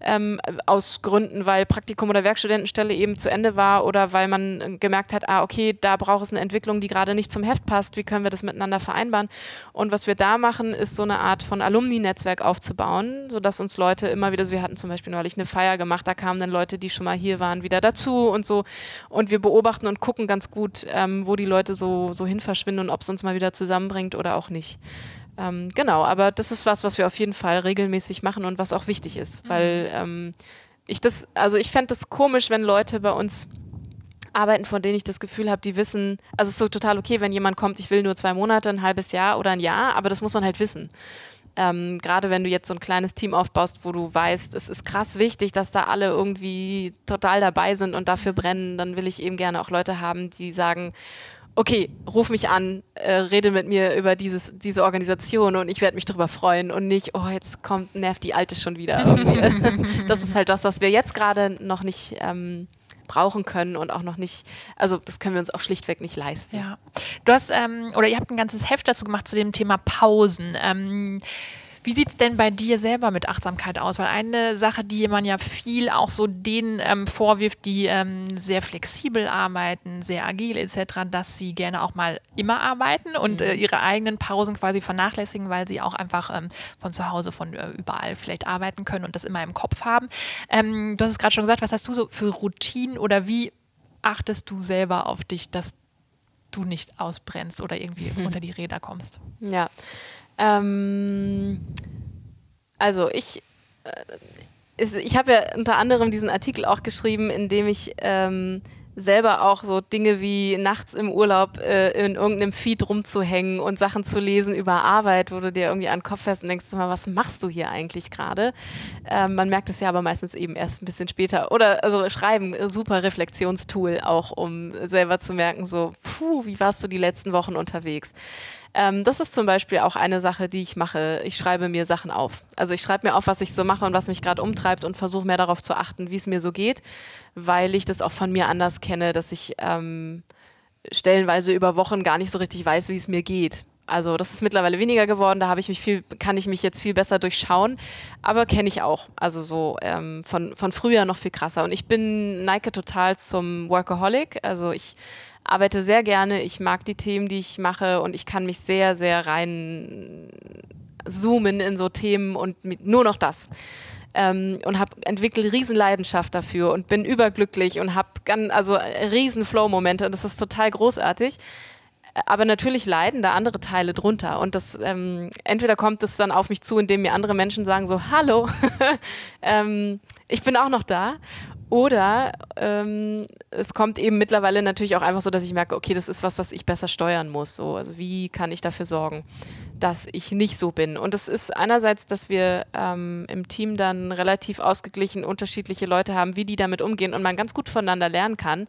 Ähm, aus Gründen, weil Praktikum oder Werkstudentenstelle eben zu Ende war oder weil man gemerkt hat, ah, okay, da braucht es eine Entwicklung, die gerade nicht zum Heft passt. Wie können wir das miteinander vereinbaren? Und was wir da machen, ist so eine Art von Alumni-Netzwerk aufzubauen, sodass uns Leute immer wieder, so wir hatten zum Beispiel neulich eine Feier gemacht, da kamen dann Leute, die schon mal hier waren, wieder dazu und so. Und wir beobachten und gucken ganz gut, ähm, wo die Leute so so, hin verschwinden und ob es uns mal wieder zusammenbringt oder auch nicht. Ähm, genau, aber das ist was, was wir auf jeden Fall regelmäßig machen und was auch wichtig ist, mhm. weil ähm, ich das, also ich fände es komisch, wenn Leute bei uns arbeiten, von denen ich das Gefühl habe, die wissen, also es ist so total okay, wenn jemand kommt, ich will nur zwei Monate, ein halbes Jahr oder ein Jahr, aber das muss man halt wissen. Ähm, Gerade wenn du jetzt so ein kleines Team aufbaust, wo du weißt, es ist krass wichtig, dass da alle irgendwie total dabei sind und dafür brennen, dann will ich eben gerne auch Leute haben, die sagen, okay, ruf mich an, äh, rede mit mir über dieses, diese Organisation und ich werde mich darüber freuen und nicht, oh, jetzt kommt, nervt die Alte schon wieder. *laughs* das ist halt das, was wir jetzt gerade noch nicht ähm, brauchen können und auch noch nicht, also das können wir uns auch schlichtweg nicht leisten. Ja. Du hast, ähm, oder ihr habt ein ganzes Heft dazu gemacht zu dem Thema Pausen. Ähm, wie sieht es denn bei dir selber mit Achtsamkeit aus? Weil eine Sache, die man ja viel auch so denen ähm, vorwirft, die ähm, sehr flexibel arbeiten, sehr agil etc., dass sie gerne auch mal immer arbeiten und äh, mhm. ihre eigenen Pausen quasi vernachlässigen, weil sie auch einfach ähm, von zu Hause, von äh, überall vielleicht arbeiten können und das immer im Kopf haben. Ähm, du hast es gerade schon gesagt, was hast du so für Routinen oder wie achtest du selber auf dich, dass du nicht ausbrennst oder irgendwie mhm. *laughs* unter die Räder kommst? Ja, ähm, also ich, äh, ich habe ja unter anderem diesen Artikel auch geschrieben, in dem ich ähm, selber auch so Dinge wie nachts im Urlaub äh, in irgendeinem Feed rumzuhängen und Sachen zu lesen über Arbeit, wo du dir irgendwie an den Kopf fährst und denkst, mal, was machst du hier eigentlich gerade? Ähm, man merkt es ja aber meistens eben erst ein bisschen später. Oder also Schreiben, äh, super Reflexionstool auch, um selber zu merken, so, puh, wie warst du die letzten Wochen unterwegs? Ähm, das ist zum Beispiel auch eine Sache, die ich mache. Ich schreibe mir Sachen auf. Also ich schreibe mir auf, was ich so mache und was mich gerade umtreibt und versuche mehr darauf zu achten, wie es mir so geht, weil ich das auch von mir anders kenne, dass ich ähm, stellenweise über Wochen gar nicht so richtig weiß, wie es mir geht. Also das ist mittlerweile weniger geworden, da habe ich mich viel, kann ich mich jetzt viel besser durchschauen, aber kenne ich auch. Also so ähm, von, von früher noch viel krasser. Und ich bin neige total zum Workaholic. Also ich arbeite sehr gerne, ich mag die Themen, die ich mache und ich kann mich sehr, sehr rein zoomen in so Themen und nur noch das. Ähm, und habe entwickelt riesen Leidenschaft dafür und bin überglücklich und habe also riesen Flow-Momente und das ist total großartig. Aber natürlich leiden da andere Teile drunter und das ähm, entweder kommt es dann auf mich zu, indem mir andere Menschen sagen so Hallo, *laughs* ähm, ich bin auch noch da oder ähm, es kommt eben mittlerweile natürlich auch einfach so, dass ich merke, okay, das ist was, was ich besser steuern muss. So. Also wie kann ich dafür sorgen, dass ich nicht so bin? Und es ist einerseits, dass wir ähm, im Team dann relativ ausgeglichen unterschiedliche Leute haben, wie die damit umgehen und man ganz gut voneinander lernen kann.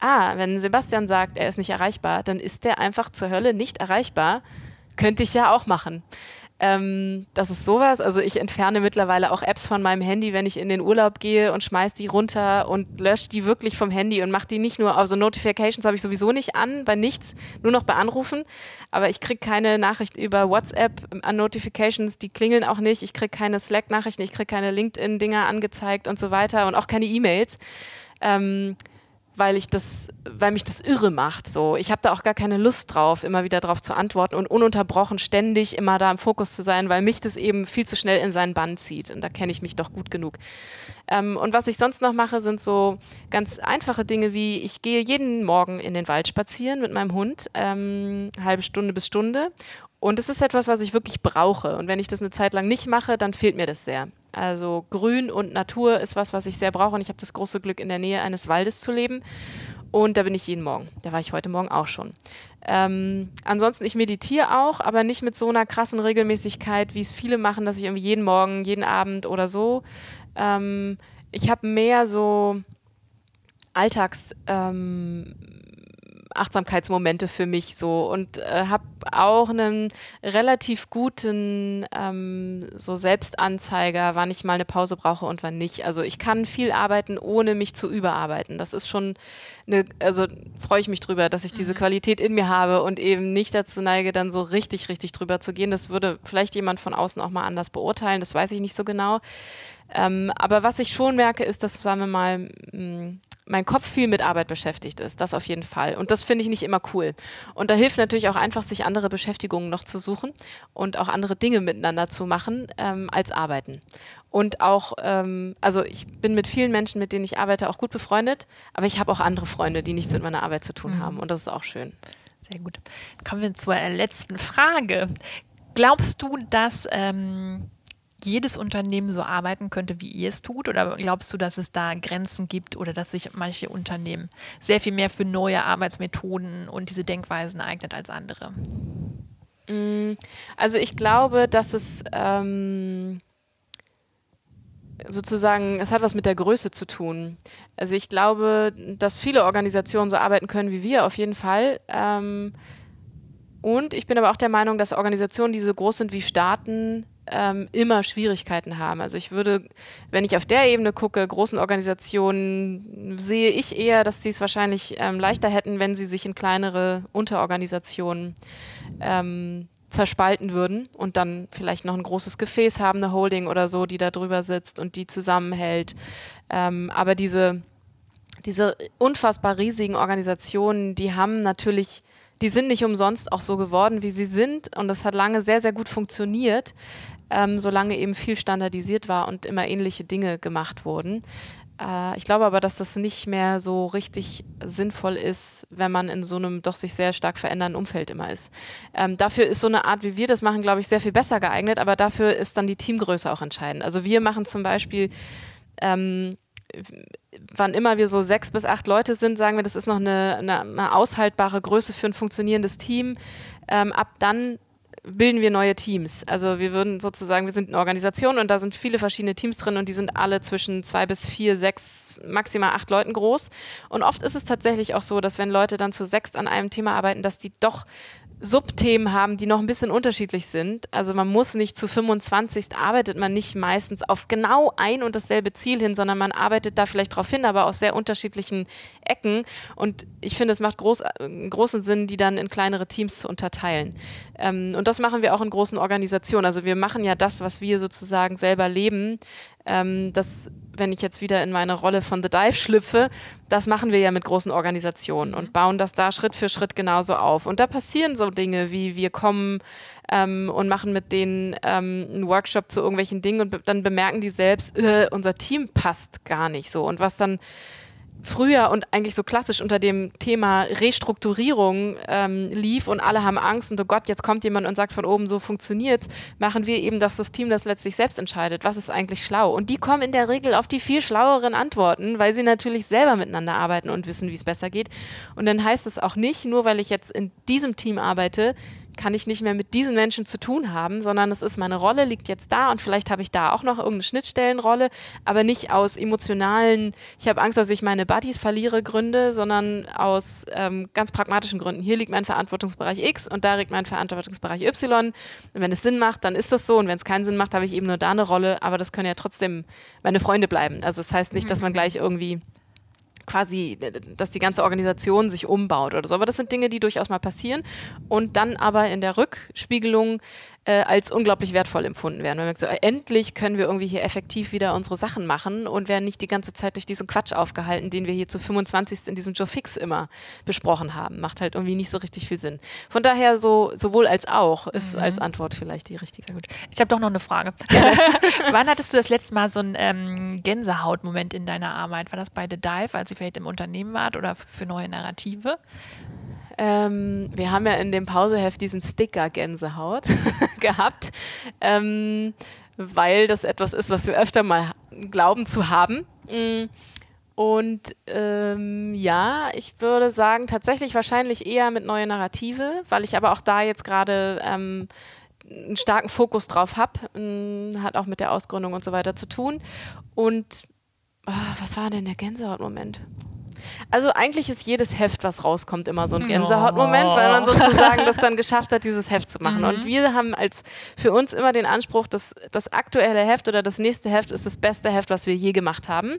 Ah, wenn Sebastian sagt, er ist nicht erreichbar, dann ist der einfach zur Hölle nicht erreichbar. Könnte ich ja auch machen. Ähm, das ist sowas. Also ich entferne mittlerweile auch Apps von meinem Handy, wenn ich in den Urlaub gehe und schmeiß die runter und lösche die wirklich vom Handy und mache die nicht nur, also Notifications habe ich sowieso nicht an, bei nichts, nur noch bei Anrufen. Aber ich kriege keine Nachricht über WhatsApp an Notifications, die klingeln auch nicht. Ich kriege keine Slack-Nachrichten, ich kriege keine LinkedIn-Dinger angezeigt und so weiter und auch keine E-Mails. Ähm, weil ich das, weil mich das irre macht. So, ich habe da auch gar keine Lust drauf, immer wieder darauf zu antworten und ununterbrochen ständig immer da im Fokus zu sein, weil mich das eben viel zu schnell in seinen Bann zieht. Und da kenne ich mich doch gut genug. Ähm, und was ich sonst noch mache, sind so ganz einfache Dinge wie ich gehe jeden Morgen in den Wald spazieren mit meinem Hund, ähm, halbe Stunde bis Stunde. Und es ist etwas, was ich wirklich brauche. Und wenn ich das eine Zeit lang nicht mache, dann fehlt mir das sehr. Also Grün und Natur ist was, was ich sehr brauche und ich habe das große Glück, in der Nähe eines Waldes zu leben. Und da bin ich jeden Morgen. Da war ich heute Morgen auch schon. Ähm, ansonsten, ich meditiere auch, aber nicht mit so einer krassen Regelmäßigkeit, wie es viele machen, dass ich irgendwie jeden Morgen, jeden Abend oder so. Ähm, ich habe mehr so Alltags. Ähm, Achtsamkeitsmomente für mich so und äh, habe auch einen relativ guten ähm, so Selbstanzeiger, wann ich mal eine Pause brauche und wann nicht. Also ich kann viel arbeiten, ohne mich zu überarbeiten. Das ist schon eine, also freue ich mich drüber, dass ich diese mhm. Qualität in mir habe und eben nicht dazu neige, dann so richtig, richtig drüber zu gehen. Das würde vielleicht jemand von außen auch mal anders beurteilen, das weiß ich nicht so genau. Ähm, aber was ich schon merke, ist, dass, sagen wir mal, mh, mein Kopf viel mit Arbeit beschäftigt ist. Das auf jeden Fall. Und das finde ich nicht immer cool. Und da hilft natürlich auch einfach, sich andere Beschäftigungen noch zu suchen und auch andere Dinge miteinander zu machen ähm, als arbeiten. Und auch, ähm, also ich bin mit vielen Menschen, mit denen ich arbeite, auch gut befreundet, aber ich habe auch andere Freunde, die nichts mit meiner Arbeit zu tun mhm. haben. Und das ist auch schön. Sehr gut. Kommen wir zur letzten Frage. Glaubst du, dass ähm, jedes Unternehmen so arbeiten könnte, wie ihr es tut? Oder glaubst du, dass es da Grenzen gibt oder dass sich manche Unternehmen sehr viel mehr für neue Arbeitsmethoden und diese Denkweisen eignet als andere? Mm, also ich glaube, dass es ähm, sozusagen, es hat was mit der Größe zu tun. Also ich glaube, dass viele Organisationen so arbeiten können wie wir, auf jeden Fall. Ähm, und ich bin aber auch der Meinung, dass Organisationen, die so groß sind wie Staaten, ähm, immer Schwierigkeiten haben. Also ich würde, wenn ich auf der Ebene gucke, großen Organisationen, sehe ich eher, dass sie es wahrscheinlich ähm, leichter hätten, wenn sie sich in kleinere Unterorganisationen ähm, zerspalten würden und dann vielleicht noch ein großes Gefäß haben, eine Holding oder so, die da drüber sitzt und die zusammenhält. Ähm, aber diese, diese unfassbar riesigen Organisationen, die haben natürlich die sind nicht umsonst auch so geworden, wie sie sind. Und das hat lange sehr, sehr gut funktioniert, ähm, solange eben viel standardisiert war und immer ähnliche Dinge gemacht wurden. Äh, ich glaube aber, dass das nicht mehr so richtig sinnvoll ist, wenn man in so einem doch sich sehr stark verändernden Umfeld immer ist. Ähm, dafür ist so eine Art, wie wir das machen, glaube ich, sehr viel besser geeignet, aber dafür ist dann die Teamgröße auch entscheidend. Also wir machen zum Beispiel ähm, wann immer wir so sechs bis acht Leute sind, sagen wir, das ist noch eine, eine, eine aushaltbare Größe für ein funktionierendes Team. Ähm, ab dann bilden wir neue Teams. Also wir würden sozusagen, wir sind eine Organisation und da sind viele verschiedene Teams drin und die sind alle zwischen zwei bis vier, sechs, maximal acht Leuten groß. Und oft ist es tatsächlich auch so, dass wenn Leute dann zu sechs an einem Thema arbeiten, dass die doch Subthemen haben, die noch ein bisschen unterschiedlich sind. Also man muss nicht zu 25 arbeitet man nicht meistens auf genau ein und dasselbe Ziel hin, sondern man arbeitet da vielleicht darauf hin, aber aus sehr unterschiedlichen Ecken. Und ich finde, es macht groß, großen Sinn, die dann in kleinere Teams zu unterteilen. Ähm, und das machen wir auch in großen Organisationen. Also wir machen ja das, was wir sozusagen selber leben, ähm, das, wenn ich jetzt wieder in meine Rolle von The Dive schlüpfe, das machen wir ja mit großen Organisationen und mhm. bauen das da Schritt für Schritt genauso auf. Und da passieren so Dinge wie wir kommen ähm, und machen mit denen ähm, einen Workshop zu irgendwelchen Dingen und be dann bemerken die selbst, äh, unser Team passt gar nicht so. Und was dann früher und eigentlich so klassisch unter dem Thema Restrukturierung ähm, lief und alle haben Angst und oh Gott, jetzt kommt jemand und sagt von oben, so funktioniert's, machen wir eben, dass das Team das letztlich selbst entscheidet, was ist eigentlich schlau. Und die kommen in der Regel auf die viel schlaueren Antworten, weil sie natürlich selber miteinander arbeiten und wissen, wie es besser geht. Und dann heißt es auch nicht, nur weil ich jetzt in diesem Team arbeite, kann ich nicht mehr mit diesen Menschen zu tun haben, sondern es ist meine Rolle, liegt jetzt da und vielleicht habe ich da auch noch irgendeine Schnittstellenrolle, aber nicht aus emotionalen, ich habe Angst, dass ich meine Buddies verliere, Gründe, sondern aus ähm, ganz pragmatischen Gründen. Hier liegt mein Verantwortungsbereich X und da liegt mein Verantwortungsbereich Y. Und wenn es Sinn macht, dann ist das so und wenn es keinen Sinn macht, habe ich eben nur da eine Rolle, aber das können ja trotzdem meine Freunde bleiben. Also das heißt nicht, dass man mhm. gleich irgendwie quasi, dass die ganze Organisation sich umbaut oder so. Aber das sind Dinge, die durchaus mal passieren und dann aber in der Rückspiegelung äh, als unglaublich wertvoll empfunden werden. Wenn man sagt, so, endlich können wir irgendwie hier effektiv wieder unsere Sachen machen und werden nicht die ganze Zeit durch diesen Quatsch aufgehalten, den wir hier zu 25. in diesem Joe Fix immer besprochen haben. Macht halt irgendwie nicht so richtig viel Sinn. Von daher so sowohl als auch ist mhm. als Antwort vielleicht die richtige. Gut. Ich habe doch noch eine Frage. *laughs* Wann hattest du das letzte Mal so einen ähm, Gänsehautmoment in deiner Arbeit? War das bei The Dive, als ihr vielleicht im Unternehmen wart oder für neue Narrative? Ähm, wir haben ja in dem Pauseheft diesen Sticker Gänsehaut *laughs* gehabt, ähm, weil das etwas ist, was wir öfter mal glauben zu haben. Mm. Und ähm, ja, ich würde sagen, tatsächlich wahrscheinlich eher mit neue Narrative, weil ich aber auch da jetzt gerade ähm, einen starken Fokus drauf habe. Mm, hat auch mit der Ausgründung und so weiter zu tun. Und oh, was war denn der Gänsehautmoment? Also eigentlich ist jedes Heft, was rauskommt, immer so ein Gänsehautmoment, oh. weil man sozusagen das dann geschafft hat, dieses Heft zu *laughs* machen. Mhm. Und wir haben als für uns immer den Anspruch, dass das aktuelle Heft oder das nächste Heft ist das beste Heft, was wir je gemacht haben.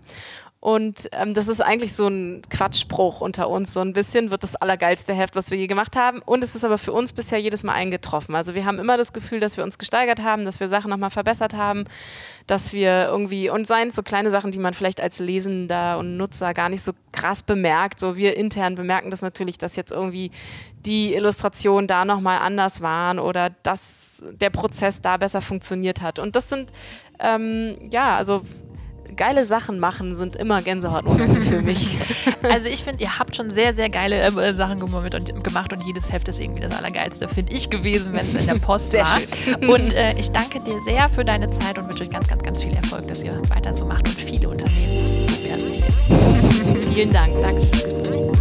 Und ähm, das ist eigentlich so ein Quatschspruch unter uns. So ein bisschen wird das allergeilste Heft, was wir je gemacht haben. Und es ist aber für uns bisher jedes Mal eingetroffen. Also wir haben immer das Gefühl, dass wir uns gesteigert haben, dass wir Sachen nochmal verbessert haben, dass wir irgendwie, und seien so kleine Sachen, die man vielleicht als Lesender und Nutzer gar nicht so krass bemerkt. So wir intern bemerken das natürlich, dass jetzt irgendwie die Illustrationen da nochmal anders waren oder dass der Prozess da besser funktioniert hat. Und das sind, ähm, ja, also geile Sachen machen sind immer Gänsehautmomente für mich. *laughs* Also ich finde, ihr habt schon sehr, sehr geile äh, Sachen gemacht und, gemacht und jedes Heft ist irgendwie das Allergeilste, finde ich gewesen, wenn es in der Post war. Und äh, ich danke dir sehr für deine Zeit und wünsche euch ganz, ganz, ganz viel Erfolg, dass ihr weiter so macht und viele Unternehmen zu werden. *laughs* Vielen Dank. Danke fürs